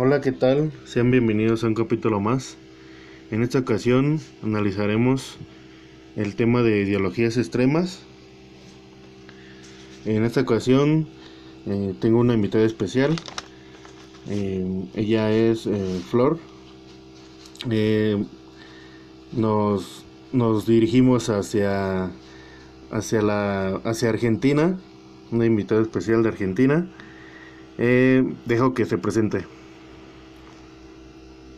Hola, ¿qué tal? Sean bienvenidos a un capítulo más. En esta ocasión analizaremos el tema de ideologías extremas. En esta ocasión eh, tengo una invitada especial. Eh, ella es eh, Flor. nos, nos dirigimos hacia, hacia, la, hacia Argentina. Una invitada especial de Argentina. dejo que se presente.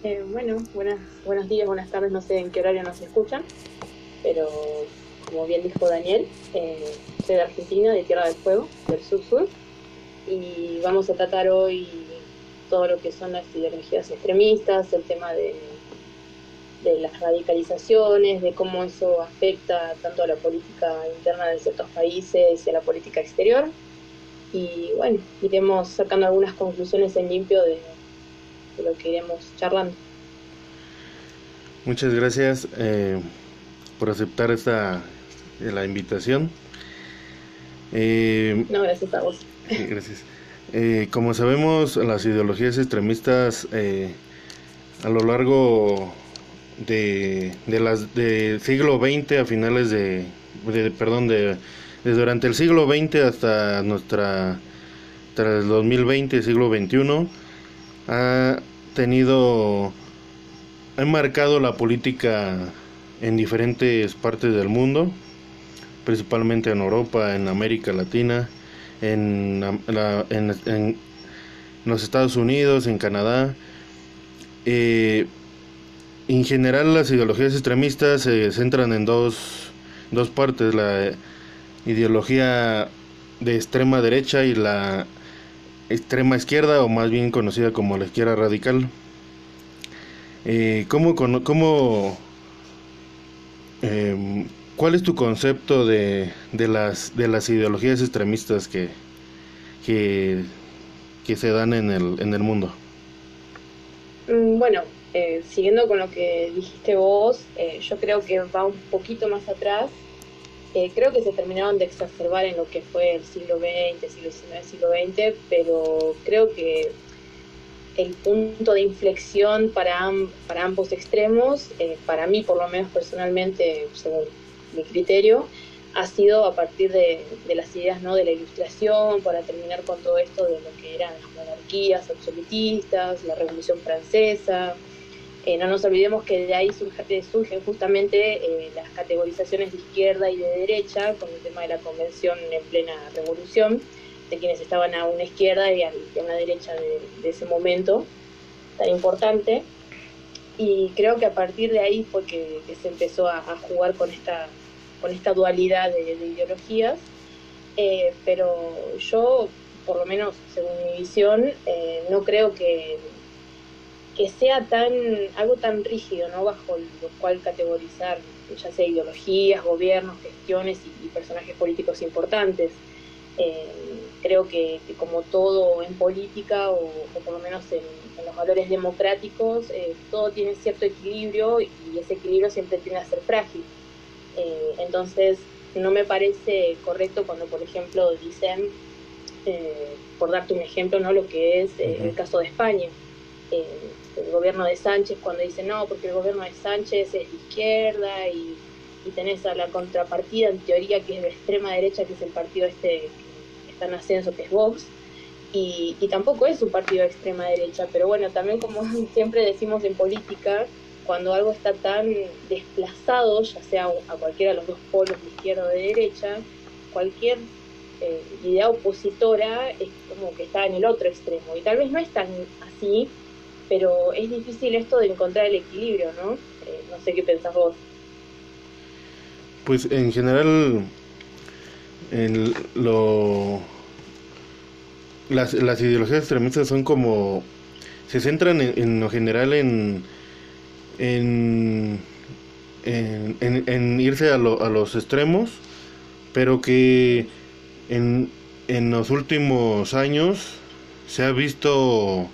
Eh, bueno, buenas, buenos días, buenas tardes, no sé en qué horario nos escuchan, pero como bien dijo Daniel, eh, soy de Argentina, de Tierra del Fuego, del sur-sur, y vamos a tratar hoy todo lo que son las ideologías extremistas, el tema de, de las radicalizaciones, de cómo eso afecta tanto a la política interna de ciertos países y a la política exterior. Y bueno, iremos sacando algunas conclusiones en limpio de, lo que iremos charlando. Muchas gracias eh, por aceptar esta la invitación. Eh, no, gracias a vos. Gracias. Eh, como sabemos, las ideologías extremistas a lo largo de, de las del siglo XX a finales de, perdón de, durante el siglo XX hasta nuestra tras el 2020 siglo XXI ha tenido, ha marcado la política en diferentes partes del mundo, principalmente en Europa, en América Latina, en, en, los Estados Unidos, en Canadá. Eh, en general las ideologías extremistas se centran en dos, dos partes, la ideología de extrema derecha y la extrema izquierda o más bien conocida como la izquierda radical. Eh, ¿cómo, cómo, eh, ¿Cuál es tu concepto de, de, las, de las ideologías extremistas que, que, que se dan en el, en el mundo? Mm, bueno, eh, siguiendo con lo que dijiste vos, eh, yo creo que va un poquito más atrás eh, creo que se terminaron de exacerbar en lo que fue el siglo XX, siglo XIX, siglo XX, pero creo que el punto de inflexión para, para ambos extremos, eh, para mí por lo menos personalmente, según mi criterio, ha sido a partir de, de, las ideas ¿no? de la ilustración, para terminar con todo esto de lo que eran las monarquías absolutistas, la Revolución Francesa, eh, no nos olvidemos que de ahí surgen justamente eh, las categorizaciones de izquierda y de derecha, con el tema de la convención en plena revolución, de quienes estaban a una izquierda y a, una derecha de, ese momento tan importante. Y creo que a partir de ahí fue que, se empezó a, jugar con esta, con esta dualidad de, ideologías. Eh, pero yo, por lo menos según mi visión, no creo que que sea tan algo tan rígido, ¿no? Bajo lo cual categorizar ya sea ideologías, gobiernos, gestiones y, personajes políticos importantes. Eh, creo que, como todo en política o, por lo menos en, los valores democráticos, eh, todo tiene cierto equilibrio y ese equilibrio siempre tiene a ser frágil. Eh, entonces, no me parece correcto cuando, por ejemplo, dicen, por darte un ejemplo, ¿no? lo que es el caso de España el gobierno de Sánchez cuando dice no, porque el gobierno de Sánchez es de izquierda y, tenés a la contrapartida en teoría que es de extrema derecha, que es el partido este que está en ascenso, que es Vox, y, tampoco es un partido de extrema derecha, pero bueno, también como siempre decimos en política, cuando algo está tan desplazado, ya sea a cualquiera de los dos polos, de izquierda o de derecha, cualquier eh, idea opositora es como que está en el otro extremo, y tal vez no es tan así, pero es difícil esto de encontrar el equilibrio, ¿no? Eh, no sé qué pensás vos. Pues en general, lo, las, las ideologías extremistas son como, se centran en, lo general en, en, en, irse a, lo, a los extremos, pero que en, en los últimos años se ha visto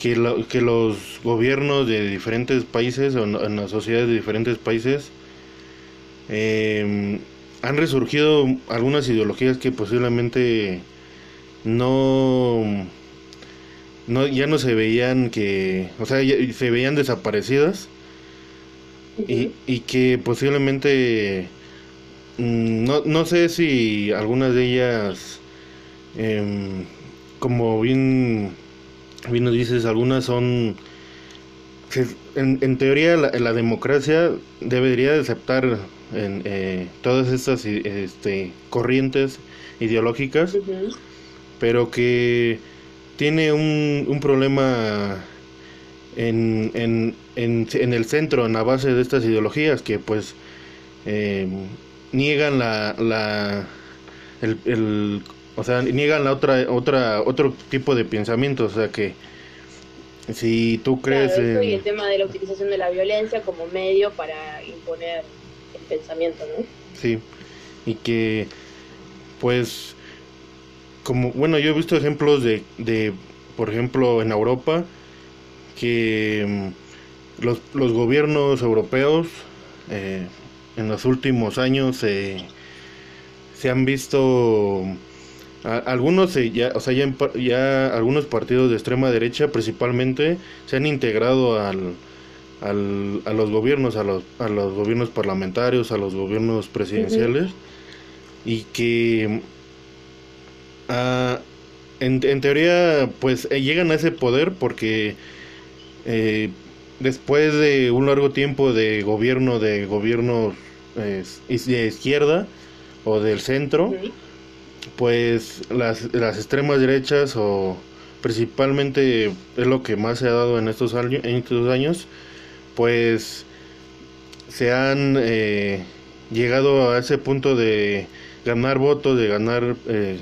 que, que los gobiernos de diferentes países o en las sociedades de diferentes países em, han resurgido algunas ideologías que posiblemente no no ya no se veían que, o sea, se veían desaparecidas y, y que posiblemente mm, no, no sé si algunas de ellas em, como bien bien nos dices algunas son en, en teoría la, la, democracia debería de aceptar en, eh, todas estas este, corrientes ideológicas pero que tiene un, un problema en, en, en, el centro, en la base de estas ideologías que pues eh, niegan la, la el, el, o sea, niegan la otra, otra, otro tipo de pensamiento, o sea que si tú crees claro, y el tema de la utilización de la violencia como medio para imponer el pensamiento, ¿no? Sí, y que pues como bueno yo he visto ejemplos de, de por ejemplo en Europa que mm, los, los gobiernos europeos eh, en los últimos años eh, se han visto algunos ya o sea ya, ya, algunos partidos de extrema derecha principalmente se han integrado al, al a los gobiernos a los, a los gobiernos parlamentarios a los gobiernos presidenciales. Y que Ah, en, en, teoría, pues eh, llegan a ese poder porque eh, después de un largo tiempo de gobierno de gobierno eh, de izquierda o del centro, pues las, las extremas derechas o principalmente es lo que más se ha dado en estos años, en estos años pues se han eh, llegado a ese punto de ganar votos, de ganar eh,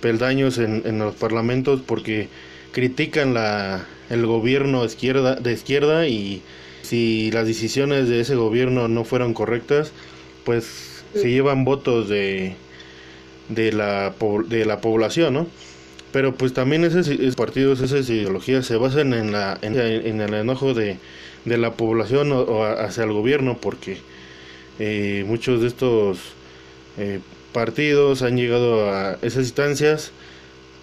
peldaños en, en los parlamentos porque critican la, el gobierno izquierda, de izquierda y si las decisiones de ese gobierno no fueron correctas, pues se llevan votos de, de, la, de la población, ¿no? Pero pues también esos, partidos, esas ideologías se basan en, la, en, el enojo de, de la población o, hacia el gobierno porque eh, muchos de estos eh, partidos han llegado a esas instancias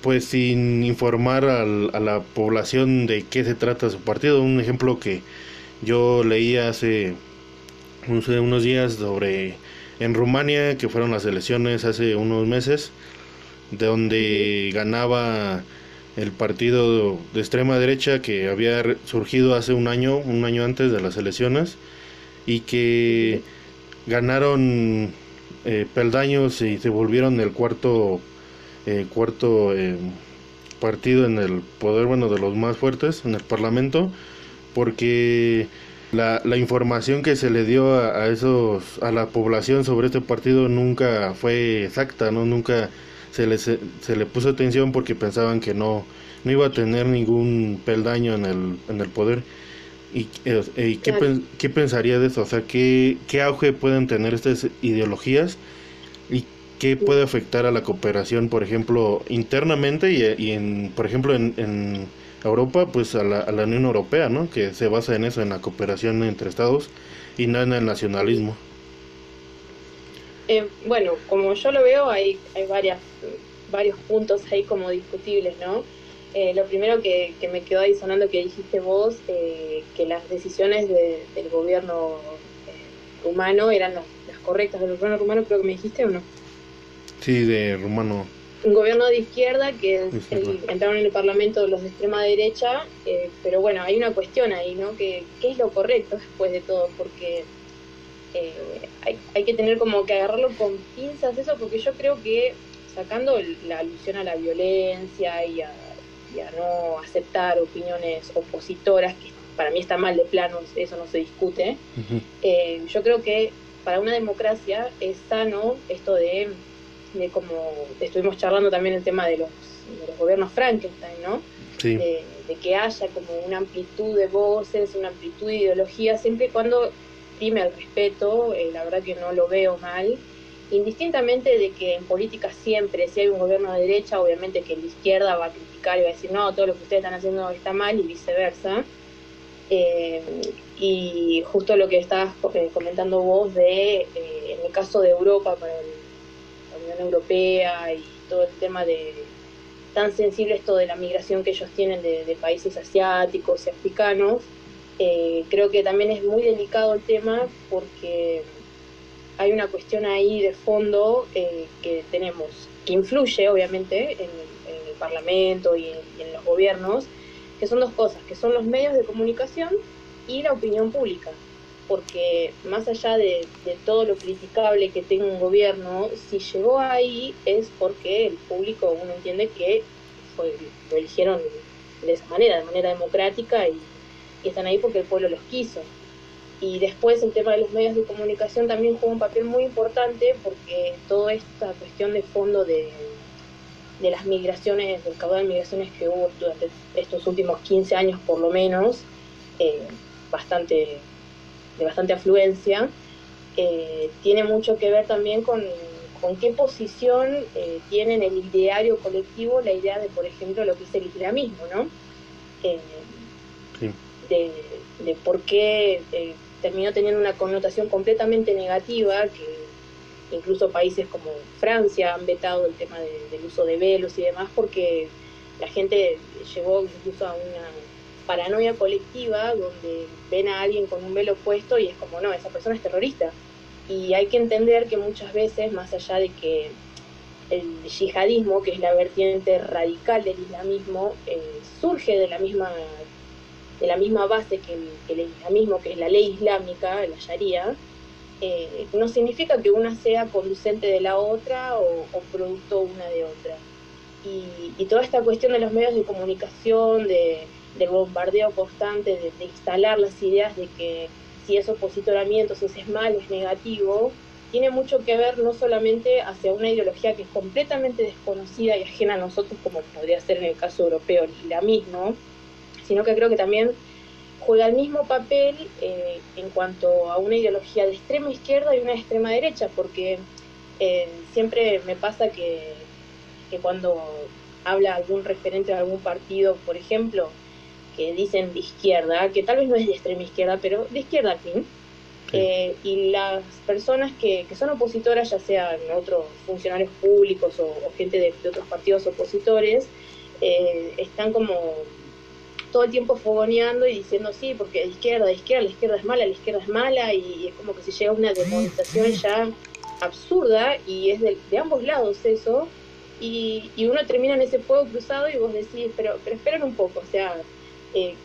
pues sin informar al, a la población de qué se trata su partido. Un ejemplo que yo leí hace unos días sobre en Rumania, que fueron las elecciones hace unos meses, de donde ganaba el partido de extrema derecha que había surgido hace un año, un año antes de las elecciones, y que ganaron eh, peldaños y se volvieron el cuarto eh, cuarto eh, partido en el poder bueno de los más fuertes en el parlamento porque la, la información que se le dio a, esos a la población sobre este partido nunca fue exacta no nunca se le, se, le puso atención porque pensaban que no no iba a tener ningún peldaño en el en el poder. ¿Y, eh, ¿qué, qué, pensaría de eso? O sea, ¿qué, ¿qué auge pueden tener estas ideologías y qué puede afectar a la cooperación, por ejemplo, internamente y, y en, por ejemplo, en, en Europa, pues a la, a la, Unión Europea, ¿no? Que se basa en eso, en la cooperación entre estados y no en el nacionalismo. Eh, bueno, como yo lo veo, hay, hay varias, varios puntos ahí como discutibles, ¿no? Eh, lo primero que, que, me quedó ahí sonando que dijiste vos, eh, que las decisiones de, del gobierno rumano eran las, las, correctas del gobierno rumano, creo que me dijiste o no. Sí, de rumano. Un gobierno de izquierda que el, entraron en el parlamento los de extrema derecha, eh, pero bueno, hay una cuestión ahí, ¿no? Que, ¿Qué es lo correcto después de todo? Porque eh, hay, hay que tener como que agarrarlo con pinzas eso, porque yo creo que sacando la alusión a la violencia y a y a no aceptar opiniones opositoras, que para mí está mal de plano, eso no se discute. eh, yo creo que para una democracia es sano esto de, de como estuvimos charlando también el tema de los, de los gobiernos Frankenstein, ¿no? Sí. De, de, que haya como una amplitud de voces, una amplitud de ideologías, siempre y cuando prime el respeto, eh, la verdad que no lo veo mal indistintamente de que en política siempre, si hay un gobierno de derecha, obviamente que la izquierda va a criticar y va a decir, no, todo lo que ustedes están haciendo está mal y viceversa. Eh, y justo lo que estabas eh, comentando vos de, eh, en el caso de Europa, para el, Europea y todo el tema de, tan sensible esto de la migración que ellos tienen de, países asiáticos y africanos. Eh, creo que también es muy delicado el tema porque hay una cuestión ahí de fondo eh, que tenemos, que influye obviamente en, el Parlamento y en, los gobiernos, que son dos cosas, que son los medios de comunicación y la opinión pública porque más allá de, todo lo criticable que tenga un gobierno, si llegó ahí es porque el público uno entiende que lo eligieron de esa manera, de manera democrática y, están ahí porque el pueblo los quiso. Y después el tema de los medios de comunicación también juega un papel muy importante porque toda esta cuestión de fondo de, las migraciones, del caudal de migraciones que hubo durante estos últimos 15 años por lo menos, eh, bastante de bastante afluencia, eh, tiene mucho que ver también con, con qué posición eh, tiene en el ideario colectivo la idea de, por ejemplo, lo que es el islamismo, ¿no? Eh, de, de, por qué terminó teniendo una connotación completamente negativa, que incluso países como Francia han vetado el tema del uso de velos y demás, porque la gente llegó incluso a una paranoia colectiva donde ven a alguien con un velo puesto y es como, no, esa persona es terrorista. Y hay que entender que muchas veces, más allá de que el yihadismo, que es la vertiente radical del islamismo, eh, surge de la misma de la misma base que el, islamismo, que es la ley islámica, la sharia, eh, no significa que una sea conducente de la otra o, producto una de otra. y, toda esta cuestión de los medios de comunicación, de, del bombardeo constante, de, instalar las ideas de que si es opositoramiento, si es malo, es negativo, tiene mucho que ver no solamente hacia una ideología que es completamente desconocida y ajena a nosotros, como podría ser en el caso europeo el islamismo, sino que creo que también juega el mismo papel eh, en cuanto a una ideología de extrema izquierda y una de extrema derecha, porque eh, siempre me pasa que, que cuando habla algún referente de algún partido, por ejemplo, que dicen de izquierda, que tal vez no es de extrema izquierda, pero de izquierda al fin. Eh, y las personas que, son opositoras, ya sean otros funcionarios públicos o, gente de, otros partidos opositores, eh, están como todo el tiempo fogoneando y diciendo sí, porque de izquierda, de izquierda, la izquierda es mala, la izquierda es mala, y es como que se llega a una demonización ya absurda y es de, de ambos lados eso, y, y, uno termina en ese fuego cruzado y vos decís, pero, pero esperen un poco, o sea, eh,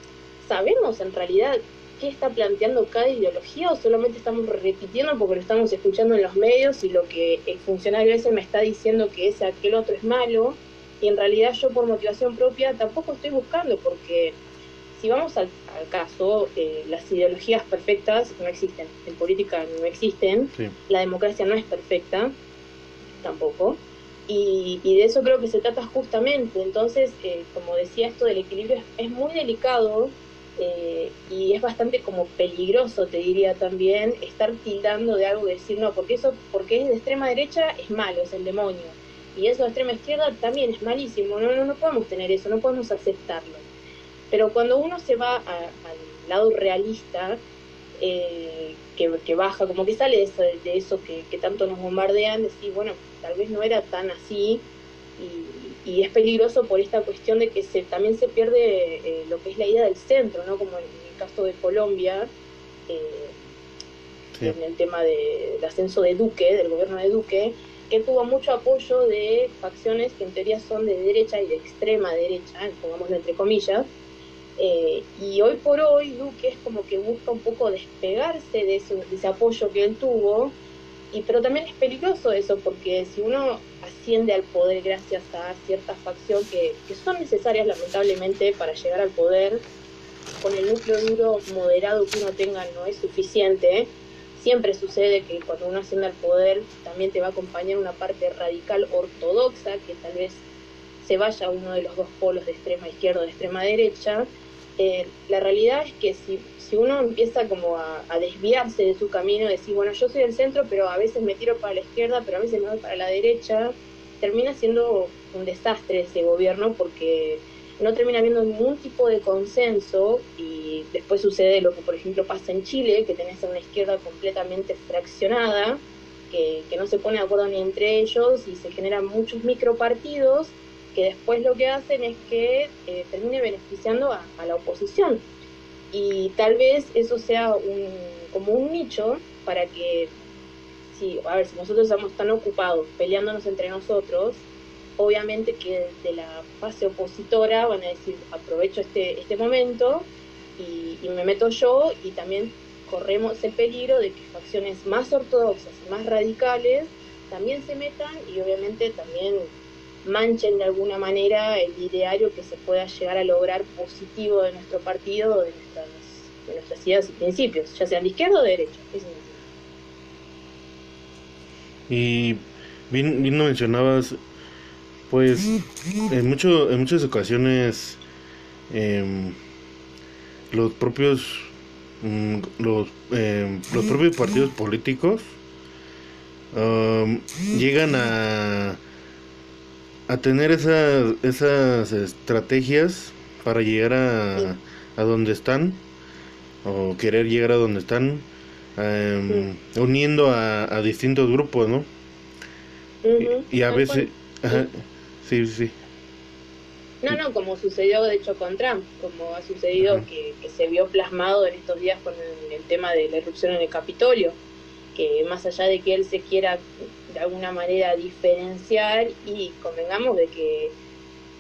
¿sabemos en realidad qué está planteando cada ideología o solamente estamos repitiendo porque lo estamos escuchando en los medios y lo que el funcionario ese me está diciendo que ese aquel otro es malo y en realidad yo por motivación propia tampoco estoy buscando porque si vamos al, caso, eh, las ideologías perfectas no existen, en política no existen, la democracia no es perfecta tampoco. Y, de eso creo que se trata justamente. Entonces, eh, como decía, esto del equilibrio es, muy delicado eh, y es bastante como peligroso, te diría también, estar tildando de algo, de decir, no, porque eso, porque es de extrema derecha, es malo, es el demonio. Y eso de extrema izquierda también es malísimo, no, no, no podemos tener eso, no podemos aceptarlo. Pero cuando uno se va al lado realista, eh, que, baja, como que sale de eso, de eso que, tanto nos bombardean, decir, bueno, tal vez no era tan así y, es peligroso por esta cuestión de que se, también se pierde eh, lo que es la idea del centro, ¿no? Como en, el caso de Colombia, eh, en el tema del ascenso de Duque, del gobierno de Duque, que tuvo mucho apoyo de facciones que en teoría son de derecha y de extrema derecha, pongámoslo entre comillas, eh, y hoy por hoy Duque es como que busca un poco despegarse de, ese apoyo que él tuvo, y, pero también es peligroso eso, porque si uno asciende al poder gracias a cierta facción que, son necesarias lamentablemente para llegar al poder, con el núcleo duro moderado que uno tenga no es suficiente, siempre sucede que cuando uno asciende al poder también te va a acompañar una parte radical ortodoxa que tal vez se vaya a uno de los dos polos de extrema izquierda o de extrema derecha, eh, la realidad es que si, si uno empieza como a, desviarse de su camino, decir, bueno, yo soy del centro, pero a veces me tiro para la izquierda, pero a veces me voy para la derecha, termina siendo un desastre ese gobierno porque no termina habiendo ningún tipo de consenso y después sucede lo que por ejemplo pasa en Chile, que tenés a una izquierda completamente fraccionada, que, que no se pone de acuerdo ni entre ellos y se generan muchos micropartidos que después lo que hacen es que eh, termine beneficiando a, la oposición. Y tal vez eso sea un, como un nicho para que, si, a ver, si nosotros estamos tan ocupados peleándonos entre nosotros, obviamente que de la fase opositora van a decir, aprovecho este, este momento y, y me meto yo y también corremos el peligro de que facciones más ortodoxas más radicales también se metan y obviamente también manchen de alguna manera el ideario que se pueda llegar a lograr positivo de nuestro partido, de nuestras, de nuestras ideas y principios, ya sean de izquierda o de derecha. Y bien, bien lo mencionabas, pues en, mucho, en muchas ocasiones em, los propios mm, los, em, los propios partidos políticos llegan a a tener esas, esas estrategias para llegar a, a donde están o querer llegar a donde están em, uniendo a, a, distintos grupos, ¿no? y, a veces... sí, sí. No, no, como sucedió de hecho con Trump, como ha sucedido que, que, se vio plasmado en estos días con el tema de la erupción en el Capitolio que más allá de que él se quiera de alguna manera diferenciar y convengamos de que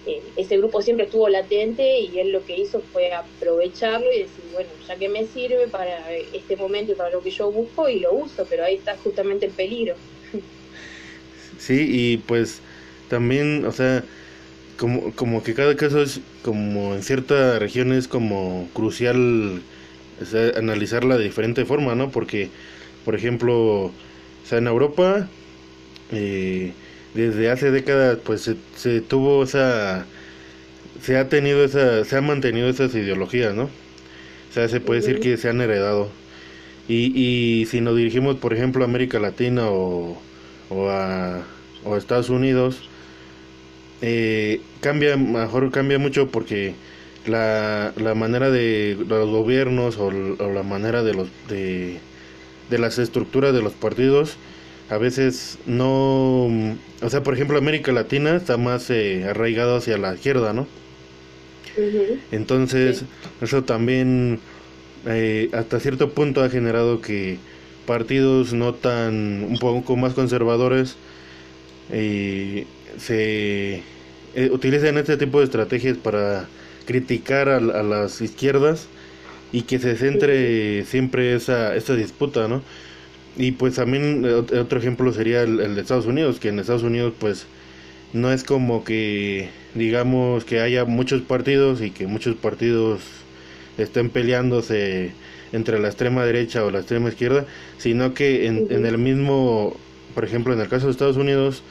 eh, ese grupo siempre estuvo latente y él lo que hizo fue aprovecharlo y decir, bueno, ya que me sirve para este momento y para lo que yo busco y lo uso, pero ahí está justamente el peligro. Sí, y pues también, o sea, como, como que cada caso es como en ciertas regiones como crucial analizarla de diferente forma, ¿no? Porque por ejemplo, o sea, en Europa, eh, desde hace décadas, pues se, tuvo esa, se ha tenido esa, se ha mantenido esas ideologías, ¿no? O sea, se puede decir que se han heredado. Y, y si nos dirigimos, por ejemplo, a América Latina o, o, a, o Estados Unidos, eh, cambia, mejor cambia mucho porque la, la manera de los gobiernos o, o la manera de los de de las estructuras de los partidos a veces no, o sea, por ejemplo, América Latina está más eh, arraigado hacia la izquierda, ¿no? Entonces, eso también eh, hasta cierto punto ha generado que partidos no tan, un poco más conservadores, eh, se eh, utilizan este tipo de estrategias para criticar a, a las izquierdas y que se centre siempre esa, esa disputa, ¿no? Y pues también otro ejemplo sería el, de Estados Unidos, que en Estados Unidos pues no es como que digamos que haya muchos partidos y que muchos partidos estén peleándose entre la extrema derecha o la extrema izquierda, sino que en, en el mismo, por ejemplo, en el caso de Estados Unidos,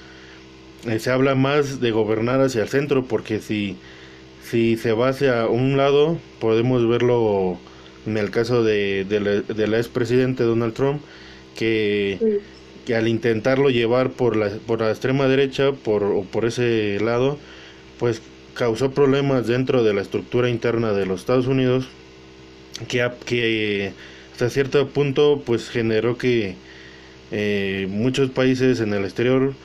eh, se habla más de gobernar hacia el centro, porque si, si se va hacia un lado, podemos verlo en el caso de, de la, expresidente Donald Trump, que, que, al intentarlo llevar por la, por la extrema derecha, por, o por ese lado, pues causó problemas dentro de la estructura interna de los Estados Unidos, que, que hasta cierto punto pues generó que eh, muchos países en el exterior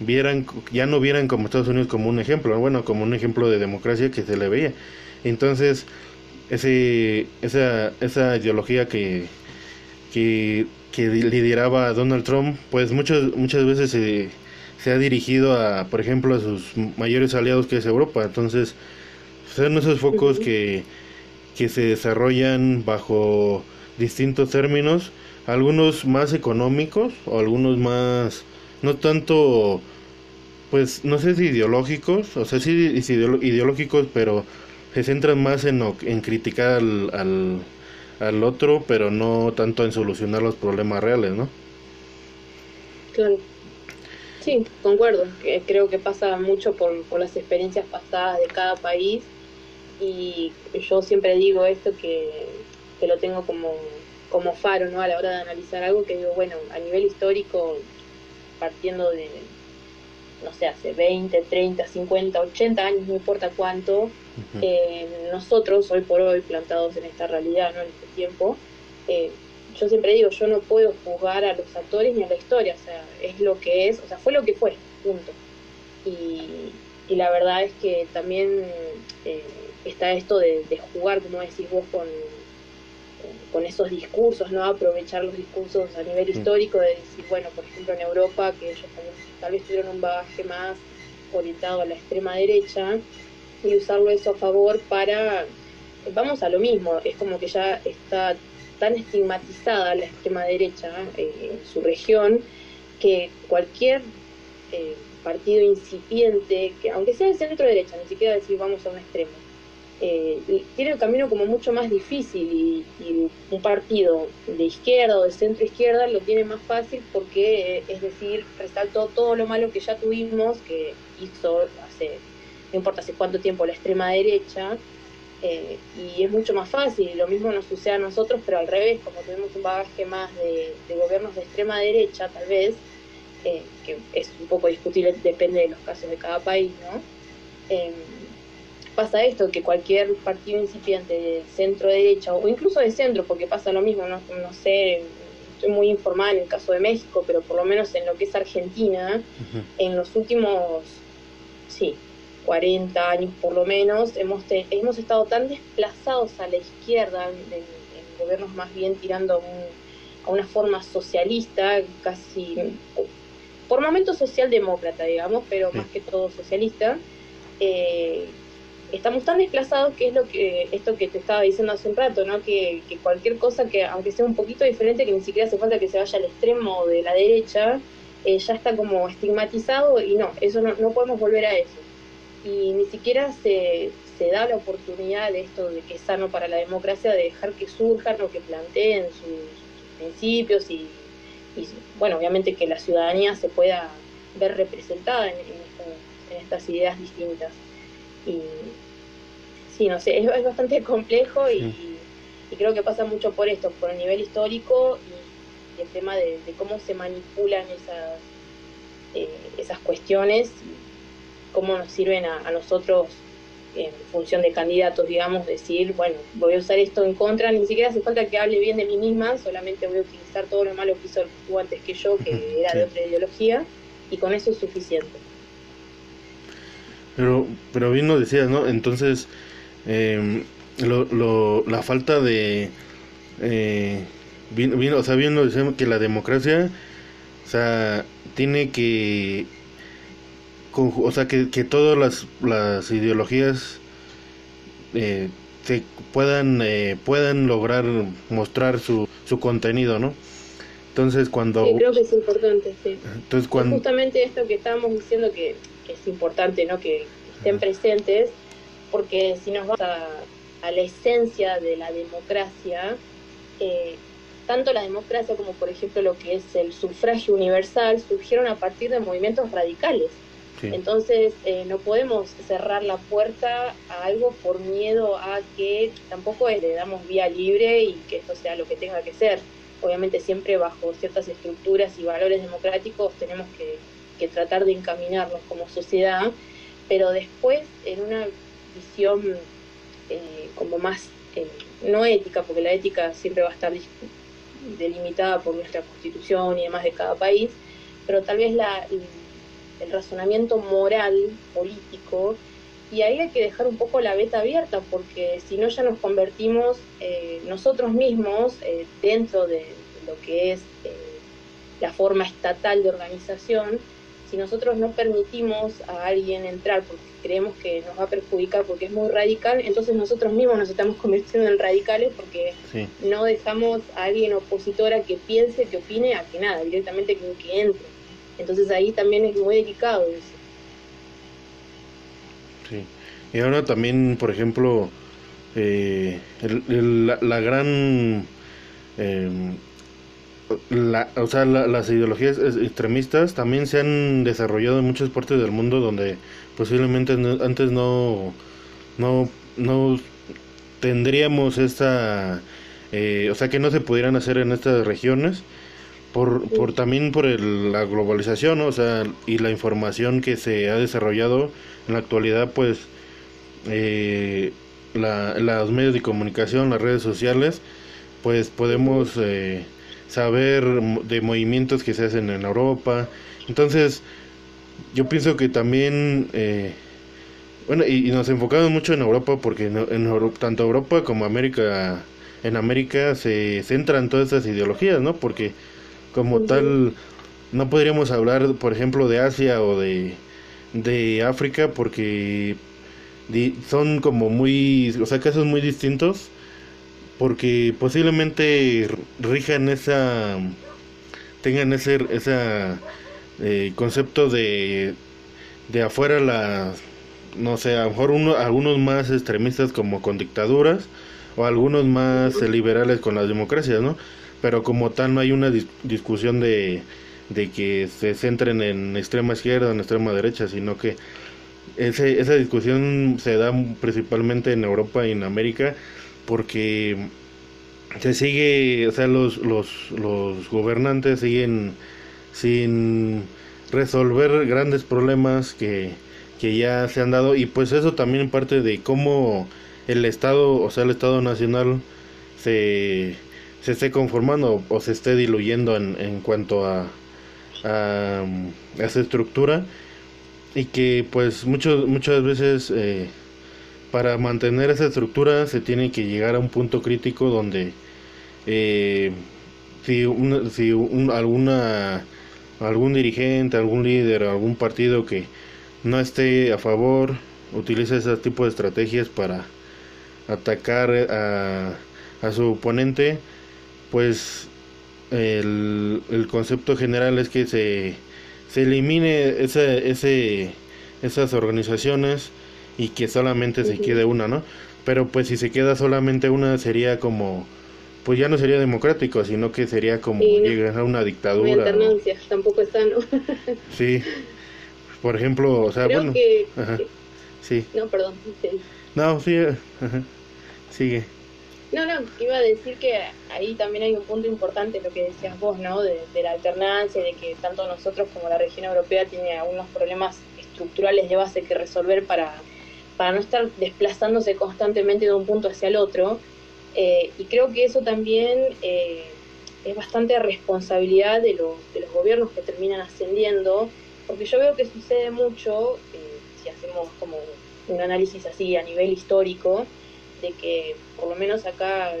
vieran ya no vieran como Estados Unidos como un ejemplo, bueno, como un ejemplo de democracia que se le veía. Entonces, ese, esa, esa ideología que, que, que lideraba Donald Trump, pues muchas, muchas veces se, se ha dirigido a, por ejemplo, a sus mayores aliados que es Europa. Entonces, son esos focos que, que se desarrollan bajo distintos términos, algunos más económicos o algunos más, no tanto, pues no sé si ideológicos, o sea, sí ideológicos, pero se centran más en, en criticar al, al, al, otro, pero no tanto en solucionar los problemas reales, ¿no? Claro. Sí, concuerdo. Creo que pasa mucho por, por las experiencias pasadas de cada país y yo siempre digo esto que, que lo tengo como, como faro ¿no? a la hora de analizar algo, que digo, bueno, a nivel histórico, partiendo de, no sé, hace 20, 30, 50, 80 años, no importa cuánto, eh, nosotros hoy por hoy plantados en esta realidad, ¿no? en este tiempo, eh, yo siempre digo, yo no puedo juzgar a los actores ni a la historia, o sea, es lo que es, o sea, fue lo que fue, punto. Y, la verdad es que también eh, está esto de, jugar, como decís vos, con, con esos discursos, ¿no? Aprovechar los discursos a nivel histórico, de decir, bueno, por ejemplo en Europa, que ellos tal vez tuvieron un bagaje más orientado a la extrema derecha, y usarlo eso a favor para, vamos a lo mismo, es como que ya está tan estigmatizada la extrema derecha eh, en su región, que cualquier eh, partido incipiente, que aunque sea de centro derecha, ni siquiera decir vamos a un extremo, eh, tiene el camino como mucho más difícil y, un partido de izquierda o de centro izquierda lo tiene más fácil porque, eh, es decir, resaltó todo lo malo que ya tuvimos, que hizo hace, no importa hace cuánto tiempo, la extrema derecha, eh, y es mucho más fácil. Lo mismo nos sucede a nosotros, pero al revés, como tenemos un bagaje más de, gobiernos de extrema derecha, tal vez, que es un poco discutible, depende de los casos de cada país, ¿no? Pasa esto, que cualquier partido incipiente de centro derecha o incluso de centro, porque pasa lo mismo, no, no sé, estoy muy informada en el caso de México, pero por lo menos en lo que es Argentina, en los últimos, sí, 40 años por lo menos, hemos, hemos estado tan desplazados a la izquierda, en, gobiernos más bien tirando a, una forma socialista, casi, por momentos socialdemócrata, digamos, pero más que todo socialista, eh, estamos tan desplazados que es lo que esto que te estaba diciendo hace un rato, ¿no? Que, cualquier cosa que, aunque sea un poquito diferente, que ni siquiera hace falta que se vaya al extremo de la derecha, eh, ya está como estigmatizado y no, eso no, no podemos volver a eso. Y ni siquiera se, se da la oportunidad de esto de que es sano para la democracia, de dejar que surjan o que planteen sus, principios y, bueno, obviamente que la ciudadanía se pueda ver representada en, en estas ideas distintas. Y sí, no sé, es, bastante complejo y, creo que pasa mucho por esto, por el nivel histórico y, el tema de, cómo se manipulan esas, eh, esas cuestiones, cómo nos sirven a, nosotros en función de candidatos, digamos, decir, bueno, voy a usar esto en contra, ni siquiera hace falta que hable bien de mí misma, solamente voy a utilizar todo lo malo que hizo el antes que yo, que era de otra ideología, y con eso es suficiente. Pero, pero bien lo decías, ¿no? Entonces, eh, lo, lo, la falta de... Eh, bien, bien, o sea, bien lo decíamos que la democracia, o sea, tiene que... o sea, que, que todas las, las ideologías eh, se puedan, eh, puedan lograr mostrar su, su contenido, ¿no? Entonces cuando... Sí, creo que es importante, sí. Entonces cuando... justamente esto que estábamos diciendo que es importante ¿no? que, estén presentes, porque si nos vamos a, la esencia de la democracia, eh, tanto la democracia como por ejemplo lo que es el sufragio universal surgieron a partir de movimientos radicales. Entonces eh, no podemos cerrar la puerta a algo por miedo a que tampoco le damos vía libre y que esto sea lo que tenga que ser. Obviamente siempre bajo ciertas estructuras y valores democráticos tenemos que que tratar de encaminarnos como sociedad, pero después en una visión eh, como más, eh, no ética, porque la ética siempre va a estar delimitada por nuestra constitución y demás de cada país, pero tal vez el razonamiento moral, político, y ahí hay que dejar un poco la beta abierta, porque si no ya nos convertimos eh, nosotros mismos dentro de lo que es la forma estatal de organización, si nosotros no permitimos a alguien entrar porque creemos que nos va a perjudicar porque es muy radical, entonces nosotros mismos nos estamos convirtiendo en radicales porque no dejamos a alguien opositora que piense, que opine, a que nada, directamente que, que entre. Entonces ahí también es muy delicado eso. Sí. Y ahora también, por ejemplo, eh, la, gran eh, la, o sea, las ideologías extremistas también se han desarrollado en muchas partes del mundo donde posiblemente antes no, no, no tendríamos esta, eh, o sea, que no se pudieran hacer en estas regiones por, por también por la globalización, o sea, y la información que se ha desarrollado en la actualidad, pues, eh, la, los medios de comunicación, las redes sociales, pues podemos eh, saber de movimientos que se hacen en Europa. Entonces, yo pienso que también eh, Bueno, y, nos enfocamos mucho en Europa porque en, en tanto Europa como América, en América se centran todas esas ideologías, ¿no? Porque como tal, no podríamos hablar, por ejemplo, de Asia o de, de África porque son como muy, o sea, casos muy distintos porque posiblemente rijan esa, tengan ese, esa eh, concepto de, de afuera la no sé, a lo mejor uno, algunos más extremistas como con dictaduras o algunos más liberales con las democracias, ¿no? Pero como tal no hay una discusión de, de que se centren en extrema izquierda o en extrema derecha, sino que ese, esa discusión se da principalmente en Europa y en América porque se sigue, o sea, los, los, los gobernantes siguen sin resolver grandes problemas que, que ya se han dado y pues eso también parte de cómo el Estado, o sea, el Estado Nacional se, se esté conformando o, se esté diluyendo en, en cuanto a, a, esa estructura y que pues muchos, muchas veces eh, para mantener esa estructura se tiene que llegar a un punto crítico donde eh, si, si alguna algún dirigente, algún líder, algún partido que no esté a favor, utiliza ese tipo de estrategias para atacar a, a su oponente, pues el, el, concepto general es que se, se elimine ese, ese, esas organizaciones y que solamente se quede una, ¿no? Pero pues si se queda solamente una sería como, pues ya no sería democrático, sino que sería como llegar a una dictadura. alternancia, tampoco es sano. sí. Por ejemplo, o sea, bueno. sí. No, perdón. No, sí. Sigue. No, no, iba a decir que ahí también hay un punto importante, lo que decías vos, ¿no? De, la alternancia, de que tanto nosotros como la región europea tiene algunos problemas estructurales de base que resolver para, para no estar desplazándose constantemente de un punto hacia el otro. Eh, y creo que eso también eh, es bastante responsabilidad de los, de los gobiernos que terminan ascendiendo porque yo veo que sucede mucho, eh, si hacemos como un análisis así a nivel histórico, de que por lo menos acá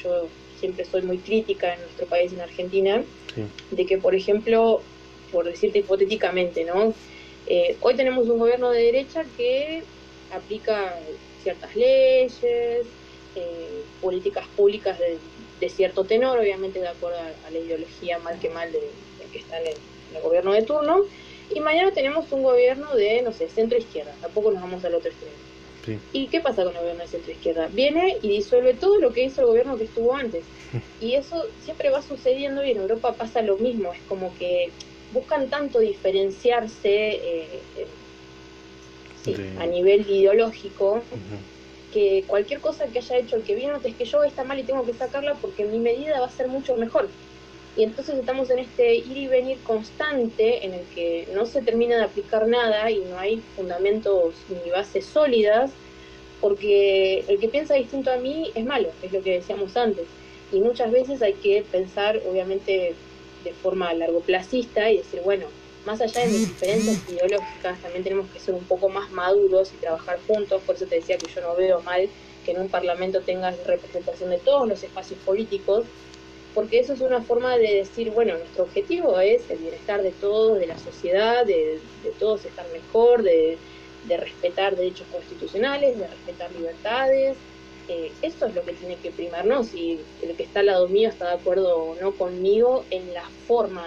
yo siempre soy muy crítica en nuestro país, en Argentina, de que por ejemplo, por decirte hipotéticamente, ¿no? Eh, hoy tenemos un gobierno de derecha que aplica ciertas leyes, eh, políticas públicas de, cierto tenor, obviamente de acuerdo a, la ideología mal que mal de, que está en el gobierno de turno, y mañana tenemos un gobierno de, no sé, centro-izquierda. Tampoco nos vamos al otro extremo. ¿Y qué pasa con el gobierno de centro-izquierda? Viene y disuelve todo lo que hizo el gobierno que estuvo antes. Y eso siempre va sucediendo y en Europa pasa lo mismo. Es como que buscan tanto diferenciarse eh, a nivel ideológico que cualquier cosa que haya hecho el que viene antes que yo está mal y tengo que sacarla porque mi medida va a ser mucho mejor. Y entonces estamos en este ir y venir constante en el que no se termina de aplicar nada y no hay fundamentos ni bases sólidas, porque el que piensa distinto a mí es malo, es lo que decíamos antes. Y muchas veces hay que pensar, obviamente, de forma largoplacista y decir, bueno, más allá de mis diferencias ideológicas, también tenemos que ser un poco más maduros y trabajar juntos. Por eso te decía que yo no veo mal que en un parlamento tengas representación de todos los espacios políticos, porque eso es una forma de decir, bueno, nuestro objetivo es el bienestar de todos, de la sociedad, de, todos estar mejor, de, respetar derechos constitucionales, de respetar libertades. Eh, eso es lo que tiene que primarnos si el que está al lado mío está de acuerdo o no conmigo en la forma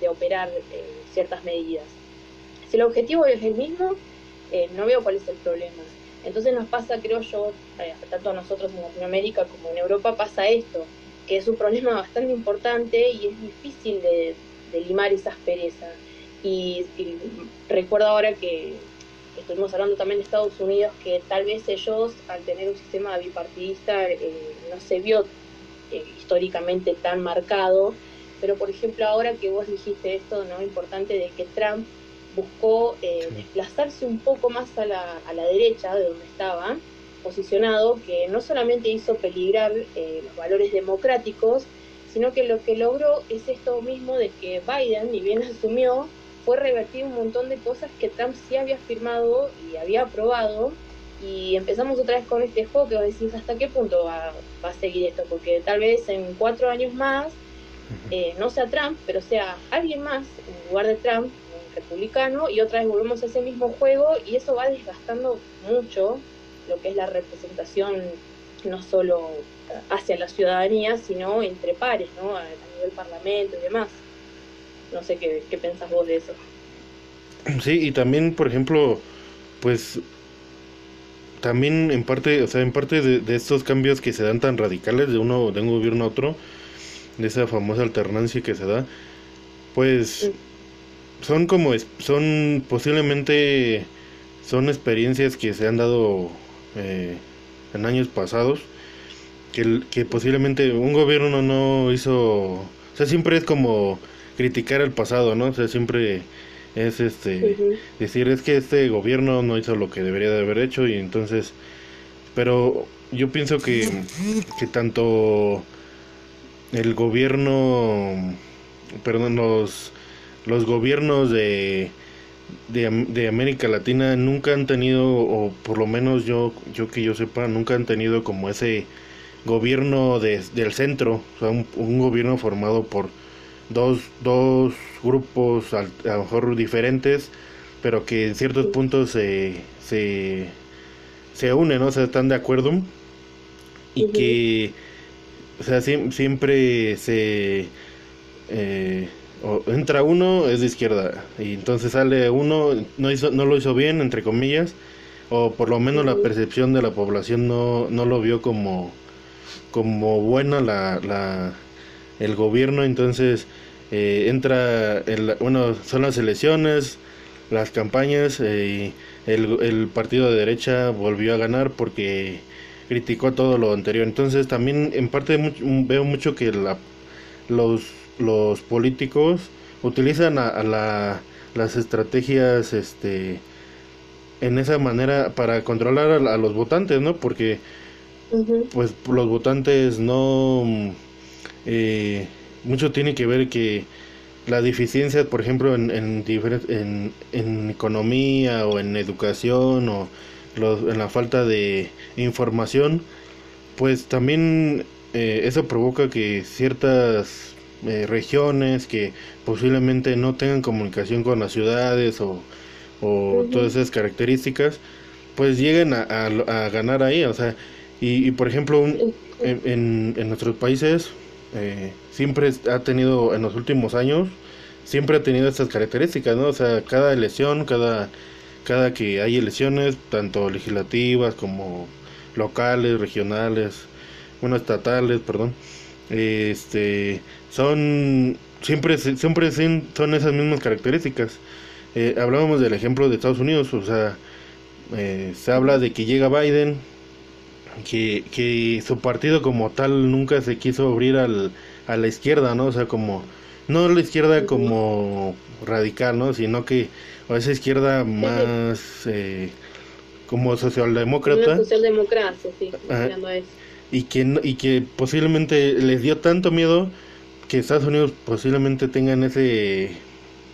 de operar eh, ciertas medidas. Si el objetivo es el mismo, eh, no veo cuál es el problema. Entonces nos pasa, creo yo, tanto a nosotros en Latinoamérica como en Europa, pasa esto que es un problema bastante importante y es difícil de, limar esa aspereza. Y, recuerdo ahora que estuvimos hablando también de Estados Unidos, que tal vez ellos, al tener un sistema bipartidista, eh, no se vio eh, históricamente tan marcado, pero por ejemplo ahora que vos dijiste esto, ¿no? Importante de que Trump buscó eh, desplazarse un poco más a la, a la derecha de donde estaba, posicionado que no solamente hizo peligrar eh, los valores democráticos, sino que lo que logró es esto mismo de que Biden, ni bien asumió, fue revertir un montón de cosas que Trump sí había firmado y había aprobado. Y empezamos otra vez con este juego que vos decís, ¿hasta qué punto va, va a seguir esto? Porque tal vez en cuatro años más, eh, no sea Trump, pero sea alguien más en lugar de Trump, un republicano, y otra vez volvemos a ese mismo juego y eso va desgastando mucho lo que es la representación no solo hacia la ciudadanía, sino entre pares, ¿no? A, nivel parlamento y demás. No sé qué, qué pensás vos de eso. Sí, y también, por ejemplo, pues también en parte, o sea, en parte de, estos cambios que se dan tan radicales de uno de un gobierno a otro, de esa famosa alternancia que se da, pues son como son posiblemente son experiencias que se han dado eh, en años pasados que, que posiblemente un gobierno no hizo, o sea, siempre es como criticar el pasado, ¿no? O sea, siempre es este decir es que este gobierno no hizo lo que debería de haber hecho y entonces pero yo pienso que, que tanto el gobierno perdón los los gobiernos de, de, de América Latina nunca han tenido o por lo menos yo yo que yo sepa nunca han tenido como ese gobierno de, del centro, o sea, un, gobierno formado por dos, dos grupos a, lo mejor diferentes, pero que en ciertos puntos se, se, se unen, o sea, están de acuerdo. Y que, o sea, siempre se... Eh, entra uno es de izquierda. Y entonces sale uno no hizo no lo hizo bien entre comillas o por lo menos la percepción de la población no no lo vio como como buena la, la el gobierno, entonces eh, entra, el, bueno, son las elecciones, las campañas, eh, y el, el partido de derecha volvió a ganar porque criticó todo lo anterior. Entonces también en parte veo mucho que la, los, los políticos utilizan a, la, las estrategias este en esa manera para controlar a, a los votantes, ¿no? Porque pues los votantes no... Eh, mucho tiene que ver que la deficiencia, por ejemplo, en, en, en, economía o en educación o en la falta de información, pues también eh, eso provoca que ciertas eh, regiones que posiblemente no tengan comunicación con las ciudades o, o todas esas características, pues lleguen a, a ganar ahí. O sea, y, por ejemplo, en, en, nuestros países eh, siempre ha tenido, en los últimos años, siempre ha tenido estas características, ¿no? O sea, cada elección, cada, cada que hay elecciones, tanto legislativas como locales, regionales, bueno, estatales, perdón, este, son, siempre, siempre son esas mismas características. Eh, hablábamos del ejemplo de Estados Unidos, o sea, eh, se habla de que llega Biden, que, que su partido como tal nunca se quiso abrir al, a la izquierda, ¿no? O sea, como, no la izquierda como radical, ¿no? Sino que, o esa izquierda más eh, como socialdemócrata. socialdemocracia, sí, y que, y que posiblemente les dio tanto miedo que Estados Unidos posiblemente tengan ese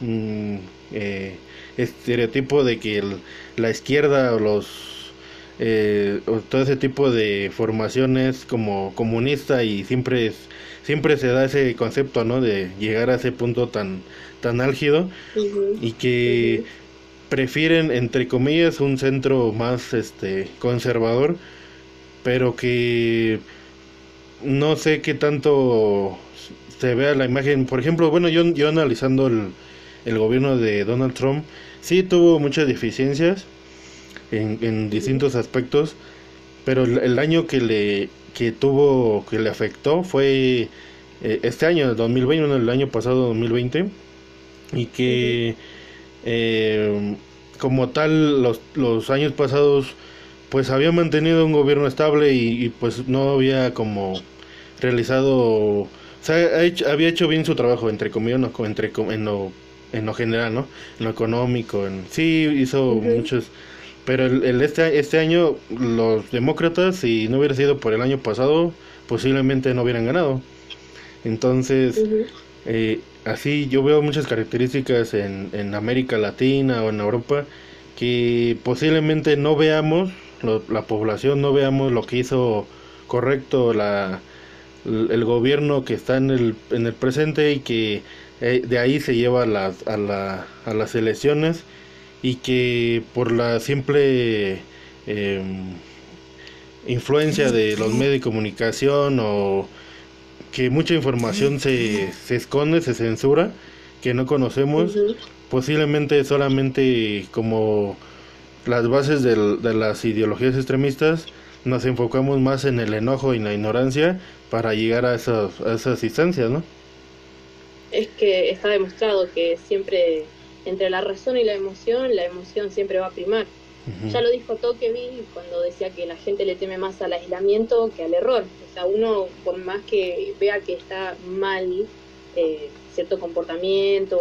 mm, eh, estereotipo de que la izquierda o los eh, todo ese tipo de formaciones como comunista y siempre siempre se da ese concepto no de llegar a ese punto tan tan álgido y que prefieren entre comillas un centro más este conservador pero que no sé qué tanto se vea la imagen. Por ejemplo bueno yo yo analizando el, el gobierno de Donald Trump sí tuvo muchas deficiencias en, distintos aspectos, pero el, año que le que tuvo que le afectó fue eh, este año, el 2020, el año pasado 2020 y que eh, como tal los, los años pasados pues había mantenido un gobierno estable y, pues no había como realizado o sea, había hecho bien su trabajo entre comillas entre en lo en lo general no en lo económico en sí hizo muchos pero el, este, este año los demócratas, si no hubiera sido por el año pasado, posiblemente no hubieran ganado. Entonces, eh, así yo veo muchas características en, en América Latina o en Europa que posiblemente no veamos, la población no veamos lo que hizo correcto la, el gobierno que está en el, en el presente y que eh, de ahí se lleva a las, a, la, a las elecciones y que por la simple em, influencia de los medios de comunicación o que mucha información se, se esconde, se censura, que no conocemos, posiblemente solamente como las bases de las ideologías extremistas, nos enfocamos más en el enojo y la ignorancia para llegar a esas, a esas instancias, ¿no? Es que está demostrado que siempre entre la razón y la emoción, la emoción siempre va a primar. Ya lo dijo Tocqueville cuando decía que la gente le teme más al aislamiento que al error. O sea, uno por más que vea que está mal eh, cierto comportamiento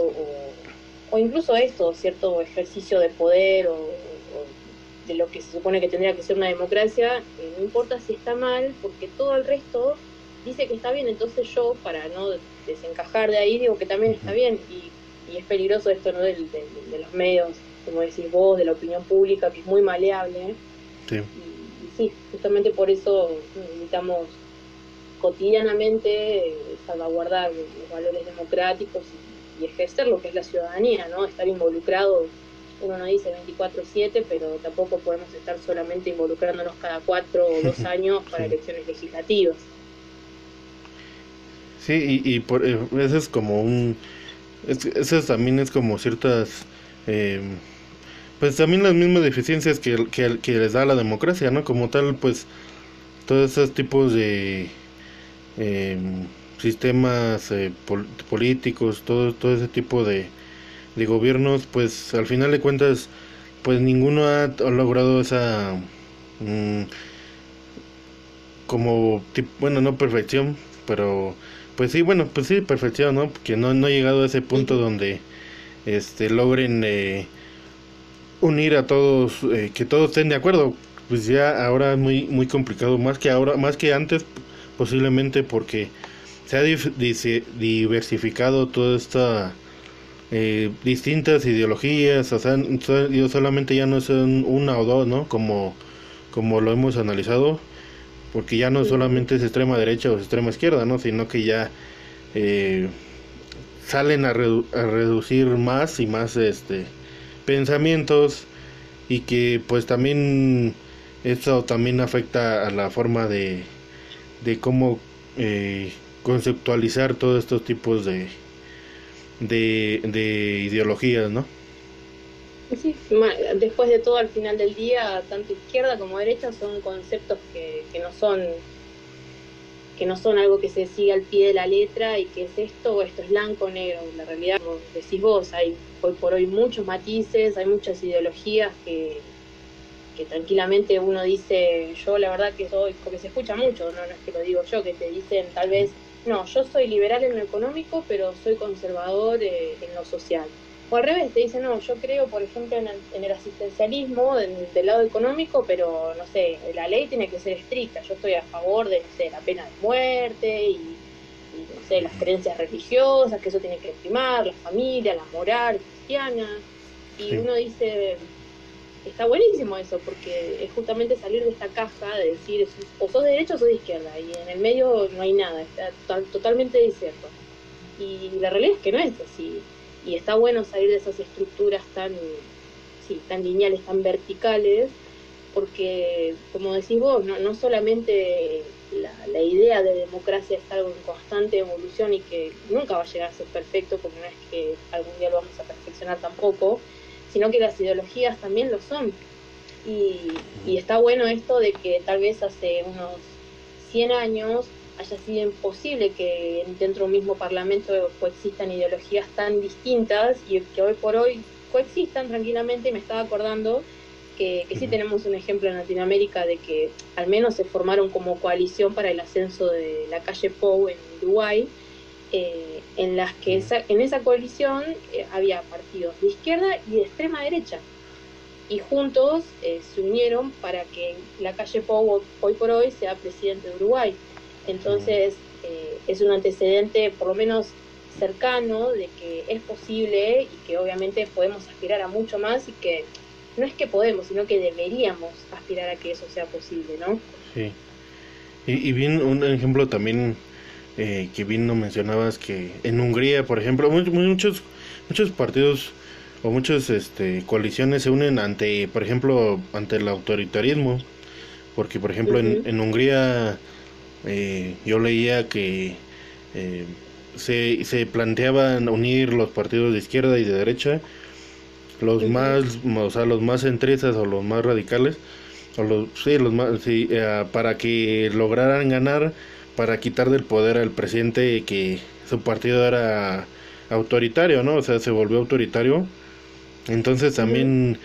o, incluso esto, cierto ejercicio de poder o, de lo que se supone que tendría que ser una democracia, eh, no importa si está mal, porque todo el resto dice que está bien, entonces yo, para no desencajar de ahí, digo que también está bien. Y y es peligroso esto ¿no? de, los medios, como decís vos, de la opinión pública, que es muy maleable. Sí. Y, sí, justamente por eso necesitamos cotidianamente eh, salvaguardar los valores democráticos y, ejercer lo que es la ciudadanía, ¿no? Estar involucrado, uno no dice 24/7, pero tampoco podemos estar solamente involucrándonos cada cuatro o dos años para elecciones legislativas. Sí, y, y por, eh, eso es como un es, también es como ciertas... Eh, pues también las mismas deficiencias que, que, les da la democracia, ¿no? Como tal, pues todos esos tipos de eh, sistemas eh, políticos, todo, todo ese tipo de, de gobiernos, pues al final de cuentas, pues ninguno ha, logrado esa... Mm, como, bueno, no perfección, pero pues sí, bueno, pues sí, perfección, ¿no? Porque no, no ha llegado a ese punto donde este logren eh, unir a todos, eh, que todos estén de acuerdo. Pues ya ahora es muy, muy complicado, más que ahora, más que antes, posiblemente porque se ha diversificado toda esta eh, distintas ideologías, o sea, yo solamente ya no son una o dos, ¿no? Como, como lo hemos analizado, porque ya no solamente es extrema derecha o extrema izquierda, ¿no? sino que ya eh, salen a, reducir más y más este pensamientos y que pues también eso también afecta a la forma de, de cómo eh, conceptualizar todos estos tipos de, de, de ideologías, ¿no? Sí, después de todo, al final del día, tanto izquierda como derecha son conceptos que, que no son que no son algo que se siga al pie de la letra y que es esto o esto es blanco o negro. La realidad, como decís vos, hay hoy por hoy muchos matices, hay muchas ideologías que, que tranquilamente uno dice, yo la verdad que soy, porque se escucha mucho, no, es que lo digo yo, que te dicen tal vez, no, yo soy liberal en lo económico, pero soy conservador eh, en lo social. O al revés, te dicen, no, yo creo, por ejemplo, en el, asistencialismo del lado económico, pero, no sé, la ley tiene que ser estricta. Yo estoy a favor de, no sé, la pena de muerte y, no sé, las creencias religiosas, que eso tiene que primar, la familia, la moral cristiana. Y uno dice, está buenísimo eso, porque es justamente salir de esta caja de decir, o sos de derecha o sos de izquierda, y en el medio no hay nada, está totalmente desierto. Y la realidad es que no es así y está bueno salir de esas estructuras tan, sí, tan lineales, tan verticales, porque, como decís vos, no, no solamente la, idea de democracia es algo en constante evolución y que nunca va a llegar a ser perfecto, porque no es que algún día lo vamos a perfeccionar tampoco, sino que las ideologías también lo son. Y, y está bueno esto de que tal vez hace unos 100 años haya sido imposible que dentro de un mismo parlamento coexistan ideologías tan distintas y que hoy por hoy coexistan tranquilamente. Me estaba acordando que, sí tenemos un ejemplo en Latinoamérica de que al menos se formaron como coalición para el ascenso de la calle Pou en Uruguay, eh, en las que esa, en esa coalición eh, había partidos de izquierda y de extrema derecha. Y juntos eh, se unieron para que la calle Pou hoy por hoy sea presidente de Uruguay. Entonces, eh, es un antecedente, por lo menos cercano de que es posible y que obviamente podemos aspirar a mucho más y que no es que podemos, sino que deberíamos aspirar a que eso sea posible, ¿no? Sí. Y, y bien, un ejemplo también eh, que bien no mencionabas que en Hungría, por ejemplo, muchos muchos partidos o muchas este, coaliciones se unen ante, por ejemplo, ante el autoritarismo, porque por ejemplo en, en, Hungría eh, yo leía que eh, se, se planteaban unir los partidos de izquierda y de derecha, los más, o sea, los más centristas o los más radicales, o los, sí, los más, sí, eh, para que lograran ganar, para quitar del poder al presidente que su partido era autoritario, ¿no? O sea, se volvió autoritario. Entonces también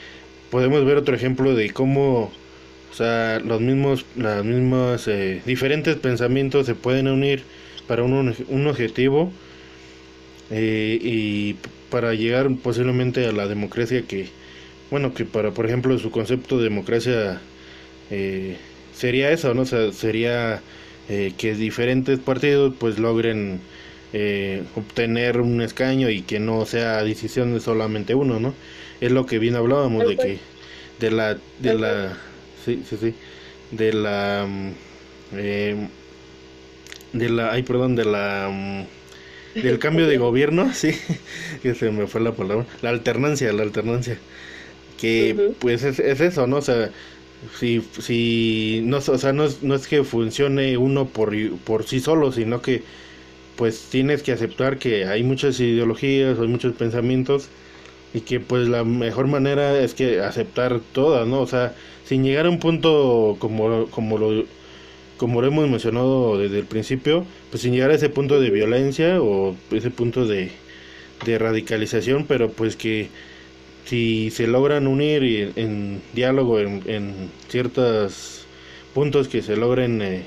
podemos ver otro ejemplo de cómo, o sea, los mismos, las mismas eh, diferentes pensamientos se pueden unir para un, un objetivo eh, y para llegar posiblemente a la democracia que, bueno, que para, por ejemplo, su concepto de democracia eh, sería eso, ¿no? O sea, sería que diferentes partidos pues logren eh, obtener un escaño y que no sea decisión de solamente uno, ¿no? Es lo que bien hablábamos de que de la de la sí sí sí. De la mm, eh, de la ay perdón de la mm, del cambio de gobierno sí que se me fue la palabra la alternancia la alternancia que pues es, es, eso no o sea si si no o sea no es, no es que funcione uno por por sí solo sino que pues tienes que aceptar que hay muchas ideologías, hay muchos pensamientos y que pues la mejor manera es que aceptar todas, ¿no? O sea, sin llegar a un punto como, como lo como lo hemos mencionado desde el principio, pues sin llegar a ese punto de violencia o ese punto de, de radicalización, pero pues que si se logran unir en, diálogo en, en, ciertos puntos que se logren eh,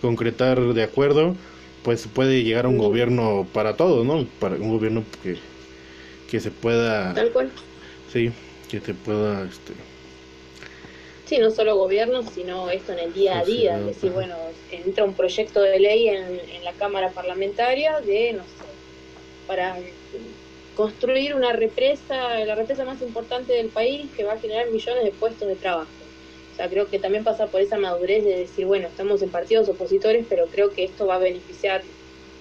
concretar de acuerdo, pues puede llegar a un gobierno para todos, ¿no? Para un gobierno que, que se pueda... Tal cual. Sí, que se pueda... Este... Sí, no solo gobierno, sino esto en el día a día. Es decir, bueno, entra un proyecto de ley en, en la Cámara Parlamentaria de, no sé, para construir una represa, la represa más importante del país que va a generar millones de puestos de trabajo. O sea, creo que también pasa por esa madurez de decir, bueno, estamos en partidos opositores, pero creo que esto va a beneficiar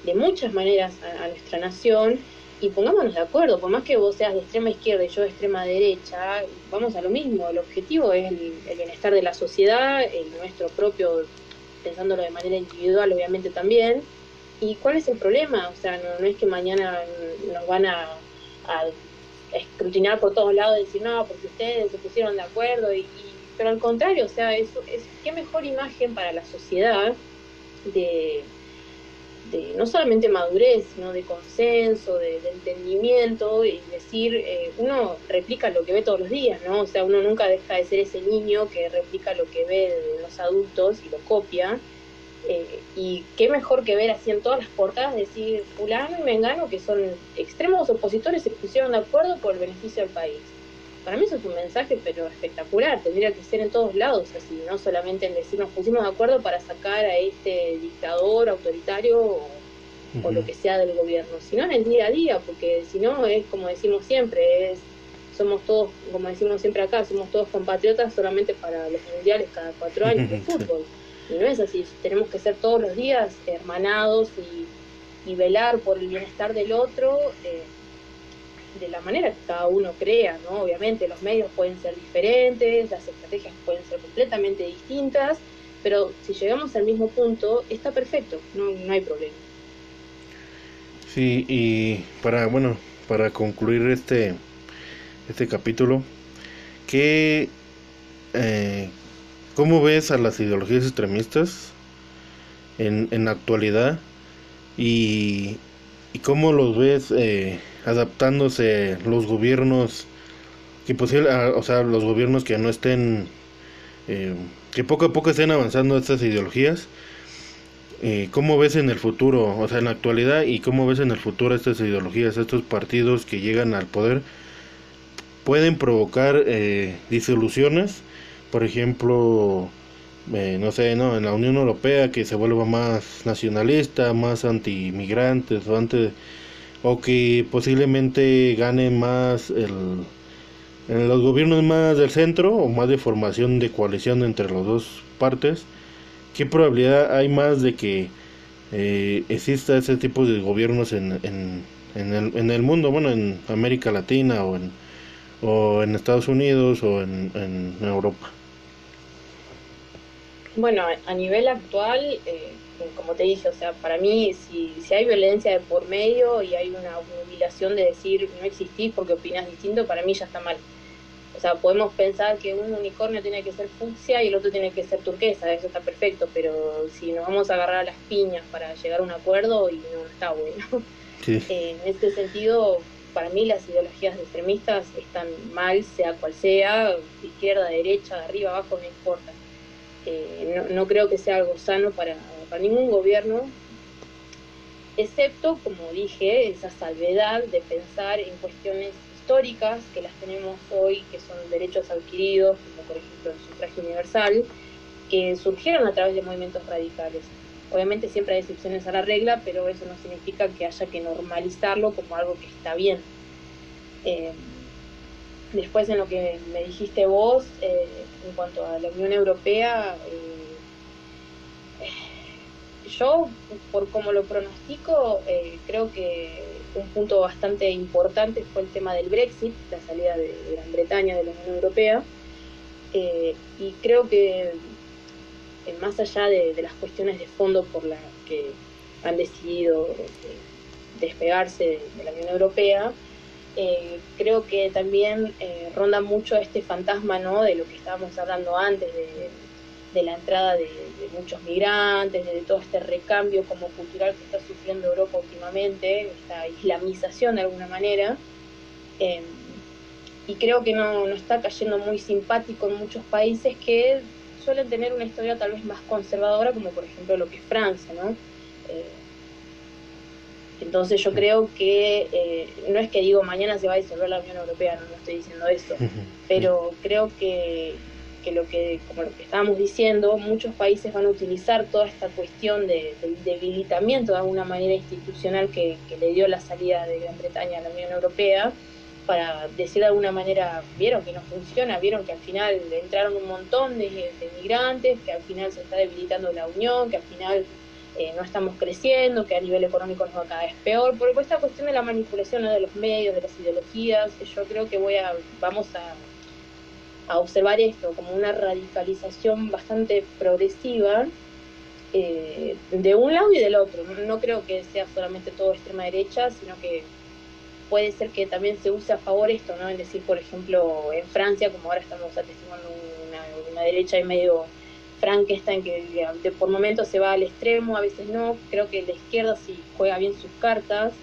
de muchas maneras a, nuestra nación y pongámonos de acuerdo, por más que vos seas de extrema izquierda y yo de extrema derecha, vamos a lo mismo, el objetivo es el, bienestar de la sociedad, el nuestro propio, pensándolo de manera individual obviamente también, y cuál es el problema, o sea, no, es que mañana nos van a, escrutinar por todos lados y decir, no, porque ustedes se pusieron de acuerdo y pero al contrario, o sea, es, es qué mejor imagen para la sociedad de, de no solamente madurez, sino de consenso, de, entendimiento, y decir, eh, uno replica lo que ve todos los días, ¿no? O sea, uno nunca deja de ser ese niño que replica lo que ve de los adultos y lo copia. Eh, y qué mejor que ver así en todas las portadas decir fulano y mengano que son extremos opositores se pusieron de acuerdo por el beneficio del país para mí eso es un mensaje pero espectacular, tendría que ser en todos lados así, no solamente en decir nos pusimos de acuerdo para sacar a este dictador autoritario o, lo que sea del gobierno, sino en el día a día, porque si no es como decimos siempre, es somos todos, como decimos siempre acá, somos todos compatriotas solamente para los mundiales cada cuatro años de fútbol. Y no es así, tenemos que ser todos los días hermanados y, y velar por el bienestar del otro. Eh, de la manera que cada uno crea, ¿no? Obviamente los medios pueden ser diferentes, las estrategias pueden ser completamente distintas, pero si llegamos al mismo punto, está perfecto, no, no hay problema. Sí, y para, bueno, para concluir este, este capítulo, ¿qué, eh, ¿cómo ves a las ideologías extremistas en, en la actualidad? Y, y cómo los ves eh, adaptándose los gobiernos que posible, ah, o sea, los gobiernos que no estén, eh, que poco a poco estén avanzando estas ideologías. Eh, ¿Cómo ves en el futuro, o sea, en la actualidad, y cómo ves en el futuro estas ideologías, estos partidos que llegan al poder? Pueden provocar eh, disoluciones, por ejemplo, eh, no sé, no, en la Unión Europea que se vuelva más nacionalista, más anti-inmigrantes o anti o que posiblemente gane más el, en los gobiernos más del centro o más de formación de coalición entre las dos partes, ¿qué probabilidad hay más de que eh, exista ese tipo de gobiernos en, en, en, el, en el mundo, bueno, en América Latina o en, o en Estados Unidos o en, en Europa? Bueno, a nivel actual, eh, como te dije, o sea, para mí, si, si hay violencia de por medio y hay una humillación de decir no existís porque opinas distinto, para mí ya está mal. O sea, podemos pensar que un unicornio tiene que ser fucsia y el otro tiene que ser turquesa, eso está perfecto, pero si nos vamos a agarrar a las piñas para llegar a un acuerdo, y no está bueno. Eh, en este sentido, para mí las ideologías extremistas están mal, sea cual sea, izquierda, derecha, arriba, abajo, no importa. Eh, no, no, creo que sea algo sano para, para ningún gobierno, excepto, como dije, esa salvedad de pensar en cuestiones históricas que las tenemos hoy, que son derechos adquiridos, como por ejemplo el sufragio universal, que surgieron a través de movimientos radicales. Obviamente siempre hay excepciones a la regla, pero eso no significa que haya que normalizarlo como algo que está bien. Eh, después en lo que me dijiste vos, eh, en cuanto a la Unión Europea, eh, yo, por como lo pronostico, eh, creo que un punto bastante importante fue el tema del Brexit, la salida de, Gran Bretaña de la Unión Europea. Eh, y creo que eh, más allá de, las cuestiones de fondo por las que han decidido despegarse de, la Unión Europea, creo que también ronda mucho este fantasma ¿no? de lo que estábamos hablando antes, de, de la entrada de, muchos migrantes, de todo este recambio como cultural que está sufriendo Europa últimamente, esta islamización de alguna manera. Em, y creo que no, no, está cayendo muy simpático en muchos países que suelen tener una historia tal vez más conservadora, como por ejemplo lo que es Francia, ¿no? Eh, entonces yo creo que, eh, no es que digo mañana se va a disolver la Unión Europea, no, no estoy diciendo eso, pero creo que, que lo que, como lo que estábamos diciendo, muchos países van a utilizar toda esta cuestión de, del debilitamiento de alguna manera institucional que, le dio la salida de Gran Bretaña a la Unión Europea para decir de alguna manera, vieron que no funciona, vieron que al final entraron un montón de, de migrantes, que al final se está debilitando la Unión, que al final eh, no estamos creciendo, que a nivel económico nos va cada vez peor, por esta cuestión de la manipulación de los medios, de las ideologías, yo creo que voy a, vamos a a observar esto como una radicalización bastante progresiva eh, de un lado y del otro. No, creo que sea solamente todo extrema derecha, sino que puede ser que también se use a favor esto, ¿no? Es decir, por ejemplo, en Francia, como ahora estamos atestiguando una, una derecha y medio en que de, por momentos se va al extremo, a veces no. Creo que la izquierda, si juega bien sus cartas,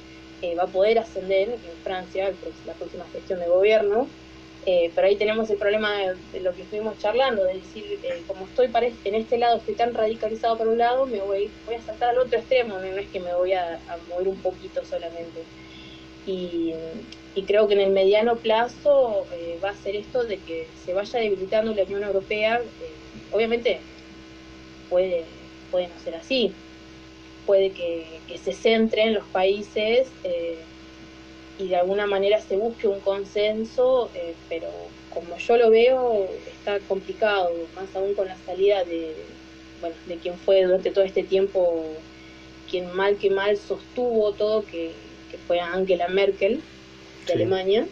eh, va a poder ascender en Francia, la próxima gestión de gobierno. Eh, pero ahí tenemos el problema de, lo que estuvimos charlando, de decir, eh, como estoy en este lado, estoy tan radicalizado por un lado, me voy, voy a saltar al otro extremo, no, es que me voy a, mover un poquito solamente. Y, creo que en el mediano plazo eh, va a ser esto de que se vaya debilitando la Unión Europea. obviamente puede, puede no ser así, puede que, que se centren los países y de alguna manera se busque un consenso, eh, pero como yo lo veo, está complicado, más aún con la salida de, bueno, de quien fue durante todo este tiempo, quien mal que mal sostuvo todo, que, fue Angela Merkel de Alemania.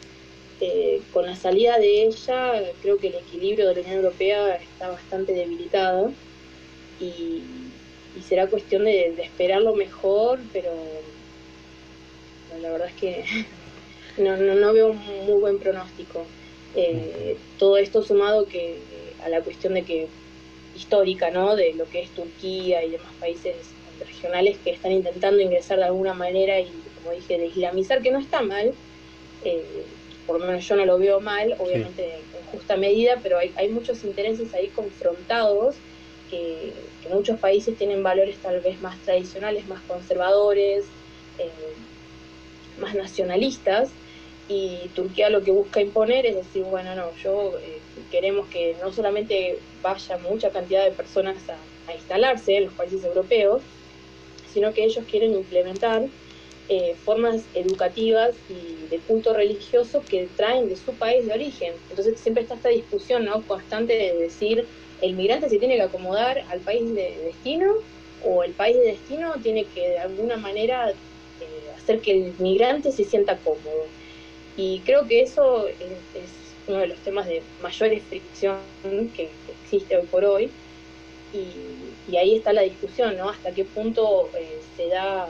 Eh, con la salida de ella, creo que el equilibrio de la Unión Europea está bastante debilitado y, será cuestión de, de esperar lo mejor, pero la verdad es que no, no, no veo un muy buen pronóstico. Eh, todo esto sumado que a la cuestión de que histórica, ¿no? De lo que es Turquía y demás países regionales que están intentando ingresar de alguna manera y, como dije, de islamizar, que no está mal, eh, por lo menos yo no lo veo mal, obviamente en justa medida, pero hay, hay muchos intereses ahí confrontados que, muchos países tienen valores tal vez más tradicionales, más conservadores, eh, más nacionalistas, y Turquía lo que busca imponer es decir, bueno, no, yo eh, queremos que no solamente vaya mucha cantidad de personas a, instalarse en los países europeos, sino que ellos quieren implementar eh, formas educativas y de culto religioso que traen de su país de origen. Entonces siempre está esta discusión ¿no? constante de decir, el migrante se tiene que acomodar al país de destino o el país de destino tiene que de alguna manera hacer que el migrante se sienta cómodo. Y creo que eso es, uno de los temas de mayor fricción que, existe hoy por hoy. Y, ahí está la discusión, ¿no? Hasta qué punto eh, se da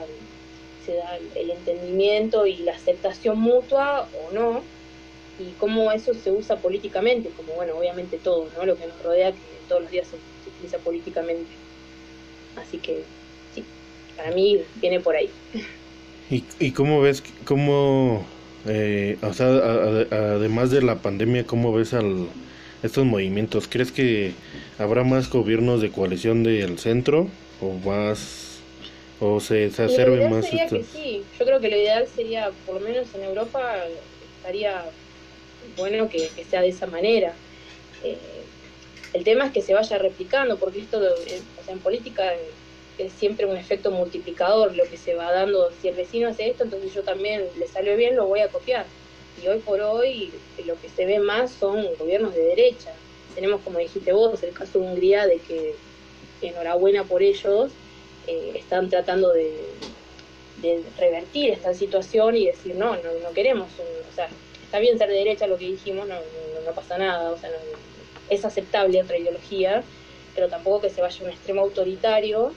se da el entendimiento y la aceptación mutua o no, y cómo eso se usa políticamente, como bueno, obviamente todo, ¿no? Lo que nos rodea, que todos los días se, utiliza políticamente. Así que sí, para mí viene por ahí. ¿Y, y cómo ves, cómo, eh, o sea, además de la pandemia, cómo ves al, estos movimientos? ¿Crees que habrá más gobiernos de coalición del centro o más o se, se acerbe más sería que sí. Yo creo que lo ideal sería por lo menos en Europa estaría bueno que, sea de esa manera. Eh, el tema es que se vaya replicando porque esto eh, o sea en política es siempre un efecto multiplicador lo que se va dando si el vecino hace esto entonces yo también le salió bien lo voy a copiar. Y hoy por hoy lo que se ve más son gobiernos de derecha. Tenemos como dijiste vos el caso de Hungría de que enhorabuena por ellos eh, están tratando de, revertir esta situación y decir, no, no, no queremos, o sea, está bien ser de derecha lo que dijimos, no, no, pasa nada, o sea, es aceptable otra ideología, pero tampoco que se vaya a un extremo autoritario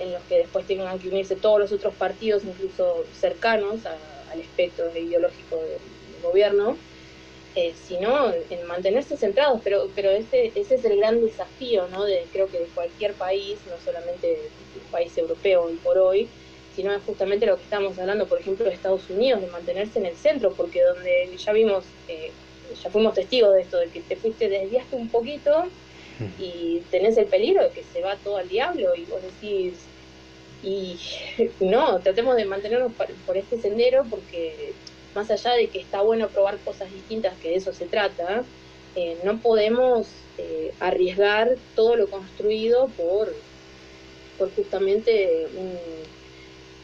en los que después tengan que unirse todos los otros partidos, incluso cercanos al espectro ideológico del gobierno, eh, sino en mantenerse centrados, pero, pero ese, ese es el gran desafío, ¿no? De, creo que de cualquier país, no solamente un país europeo hoy por hoy, sino es justamente lo que estamos hablando, por ejemplo, de Estados Unidos, de mantenerse en el centro, porque donde ya vimos, eh, ya fuimos testigos de esto, de que te fuiste, desviaste un poquito y tenés el peligro de que se va todo al diablo y vos decís, y no, tratemos de mantenernos por este sendero porque más allá de que está bueno probar cosas distintas, que de eso se trata, eh, no podemos eh, arriesgar todo lo construido por, por justamente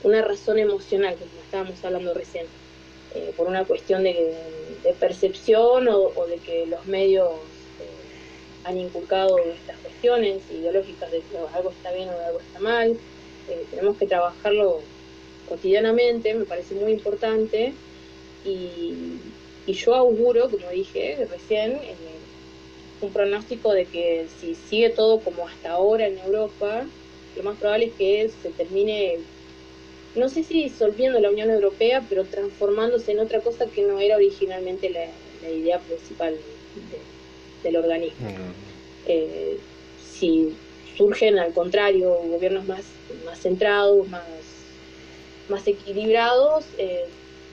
una razón emocional, como estábamos hablando recién, eh, por una cuestión de, percepción o, de que los medios han inculcado estas cuestiones ideológicas de que algo está bien o algo está mal. Tenemos que trabajarlo cotidianamente, me parece muy importante, y, yo auguro, como dije recién, eh, un pronóstico de que si sigue todo como hasta ahora en Europa, lo más probable es que se termine, no sé si disolviendo la Unión Europea, pero transformándose en otra cosa que no era originalmente la, idea principal del organismo. Eh, si surgen al contrario gobiernos más, más centrados, más, más equilibrados, eh,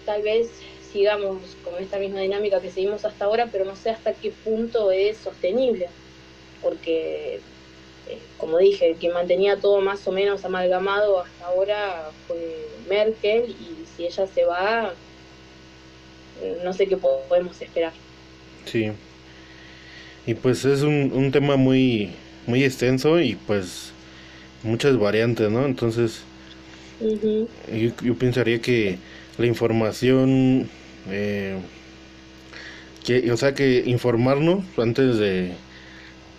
tal vez sigamos con esta misma dinámica que seguimos hasta ahora, pero no sé hasta qué punto es sostenible, porque, eh, como dije, quien mantenía todo más o menos amalgamado hasta ahora fue Merkel, y si ella se va, no sé qué podemos esperar. Sí. Y pues es un, un tema muy, muy extenso y pues muchas variantes, ¿no? Entonces, yo pensaría que la información eh, que, o sea que informarnos antes de,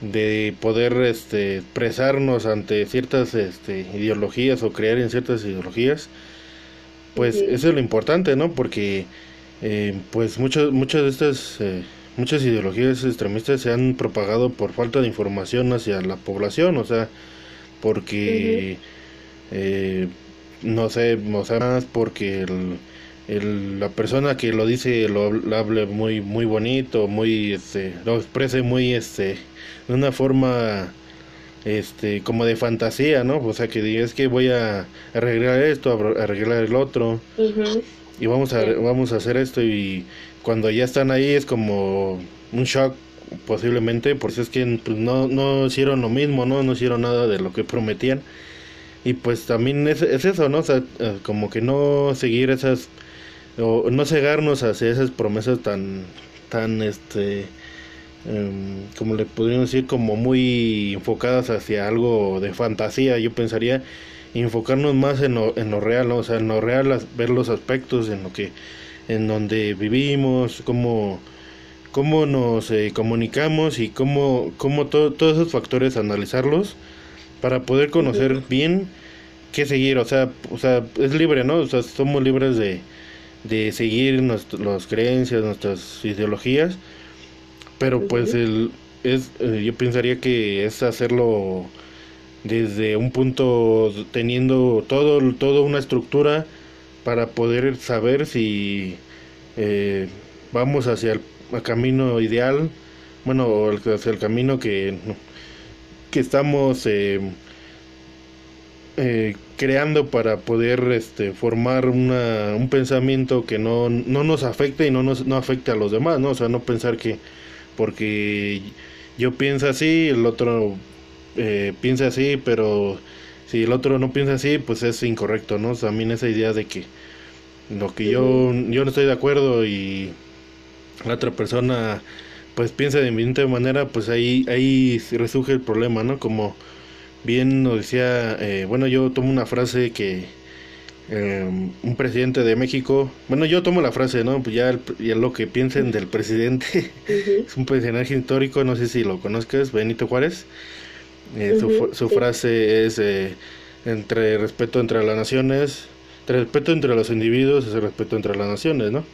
de poder este, expresarnos ante ciertas este, ideologías o creer en ciertas ideologías, pues eso es lo importante, ¿no? Porque eh, pues muchas muchas de estas eh, muchas ideologías extremistas se han propagado por falta de información hacia la población, o sea, porque eh, no sé, o sea, más porque el el, la persona que lo dice lo, hable muy muy bonito, muy este, lo exprese muy este de una forma este como de fantasía, ¿no? O sea, que diga es que voy a arreglar esto, a arreglar el otro. Y vamos a vamos a hacer esto y cuando ya están ahí es como un shock posiblemente, porque es que pues, no no hicieron lo mismo, ¿no? No hicieron nada de lo que prometían. Y pues también es, es eso, ¿no? Eh, como que no seguir esas o no cegarnos hacia esas promesas tan tan este em, como le podríamos decir como muy enfocadas hacia algo de fantasía yo pensaría enfocarnos más en lo, en lo real, o sea, en lo real, ver los aspectos en lo que, en donde vivimos, cómo, cómo nos eh, comunicamos y cómo, cómo todos esos factores analizarlos para poder conocer bien qué seguir, o sea, o sea, es libre, ¿no? O sea, somos libres de, de seguir nuestras creencias, nuestras ideologías, pero pues el, es, eh, yo pensaría que es hacerlo desde un punto teniendo todo, todo una estructura para poder saber si eh, vamos hacia el, camino ideal, bueno, hacia el camino que, que estamos eh, eh, creando para poder este, formar una, un pensamiento que no, no nos afecte y no nos no afecte a los demás, ¿no? O sea, no pensar que porque yo pienso así, el otro eh, piensa así, pero si el otro no piensa así, pues es incorrecto, ¿no? también esa idea de que lo que yo, yo no estoy de acuerdo y la otra persona pues piensa de diferente manera, pues ahí, ahí resurge el problema, ¿no? Como bien nos decía, eh, bueno, yo tomo una frase que eh, un presidente de México, bueno, yo tomo la frase, ¿no? Pues ya, ya lo que piensen del presidente, es un personaje histórico, no sé si lo conozcas, Benito Juárez. Eh, su, su frase es entre respeto entre las naciones, respeto entre los individuos es el respeto entre las naciones, ¿no?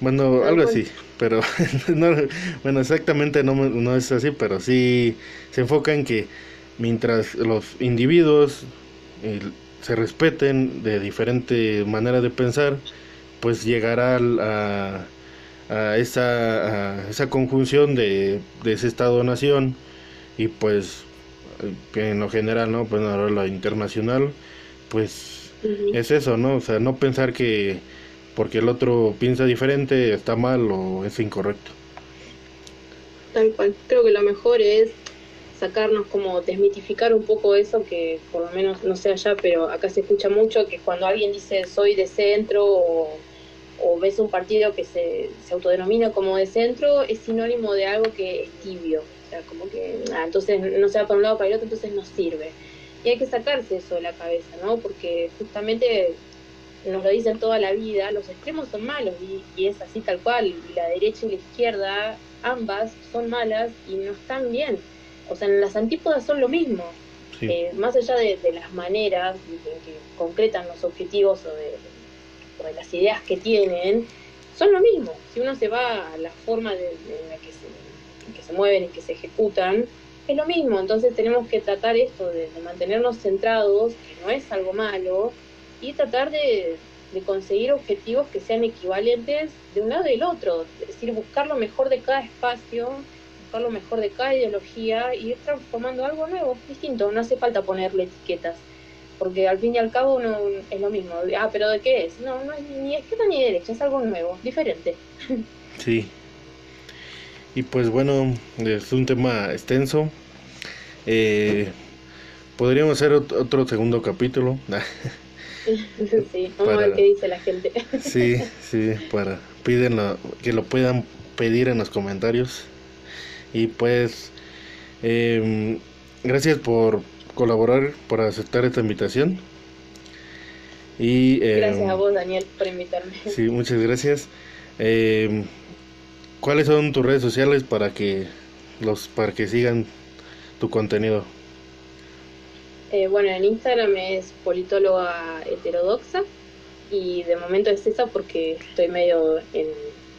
Bueno, algo así, pero no, bueno, exactamente no, no es así, pero sí se enfoca en que mientras los individuos se respeten de diferente manera de pensar, pues llegará a, a esa, esa conjunción de, de ese Estado-nación y pues en lo general, ¿no? Pues ahora la internacional, pues es eso, ¿no? O sea, no pensar que porque el otro piensa diferente está mal o es incorrecto. Tal cual, creo que lo mejor es sacarnos como desmitificar un poco eso que por lo menos no sé allá, pero acá se escucha mucho que cuando alguien dice soy de centro o, ves un partido que se, se, autodenomina como de centro, es sinónimo de algo que es tibio, o sea, como que ah, entonces no se va para un lado para el otro, entonces no sirve. Y hay que sacarse eso de la cabeza, ¿no? Porque justamente nos lo dicen toda la vida, los extremos son malos y, y es así tal cual, la derecha y la izquierda ambas son malas y no están bien o sea, en las antípodas son lo mismo. Eh, más allá de, las maneras en que concretan los objetivos o de, las ideas que tienen, son lo mismo. Si uno se va a la forma de, en la que se, que se mueven y que se ejecutan, es lo mismo. Entonces tenemos que tratar esto de, mantenernos centrados, que no es algo malo, y tratar de, de conseguir objetivos que sean equivalentes de un lado del otro. Es decir, buscar lo mejor de cada espacio lo mejor de cada ideología y ir transformando algo nuevo, distinto. No hace falta ponerle etiquetas, porque al fin y al cabo no es lo mismo. Ah, pero ¿de qué es? No, no es ni izquierda ni derecha, es algo nuevo, diferente. Sí. Y pues bueno, es un tema extenso. Eh, podríamos hacer otro segundo capítulo. sí, vamos a ver qué dice la gente. sí, sí, para piden que lo puedan pedir en los comentarios. Y pues, em, gracias por colaborar, por aceptar esta invitación. Y, em, gracias a vos, Daniel, por invitarme. Sí, muchas gracias. Em, ¿Cuáles son tus redes sociales para que los para que sigan tu contenido? Eh, bueno, en Instagram es politóloga heterodoxa y de momento es esa porque estoy medio en,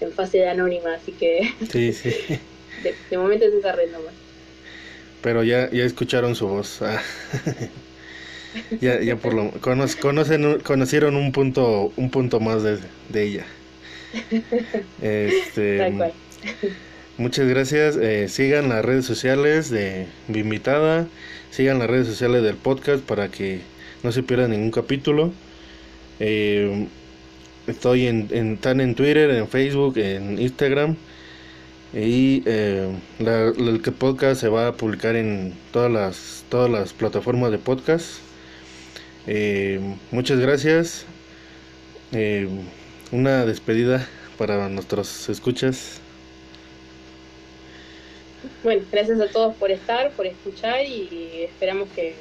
en fase de anónima, así que... Sí, sí. de, momento es esa red nomás. Pero ya, ya escucharon su voz. Ah. ya, ya por lo conocen, conocieron un punto, un punto más de, de ella. Este, muchas gracias. Eh, sigan las redes sociales de mi invitada. Sigan las redes sociales del podcast para que no se pierdan ningún capítulo. Eh, estoy en, en, tan en Twitter, en Facebook, en Instagram. Y eh, el podcast se va a publicar en todas las, todas las plataformas de podcast. Eh, muchas gracias. Una despedida para nuestros escuchas. Bueno, gracias a todos por estar, por escuchar y esperamos que,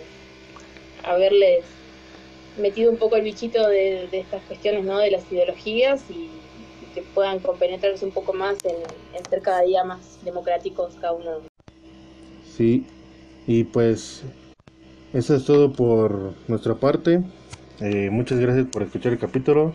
haberles metido un poco el bichito de, estas cuestiones, ¿no? De las ideologías y, que puedan compenetrarse un poco más en, en, ser cada día más democráticos cada uno. Sí, y pues eso es todo por nuestra parte. Eh, muchas gracias por escuchar el capítulo.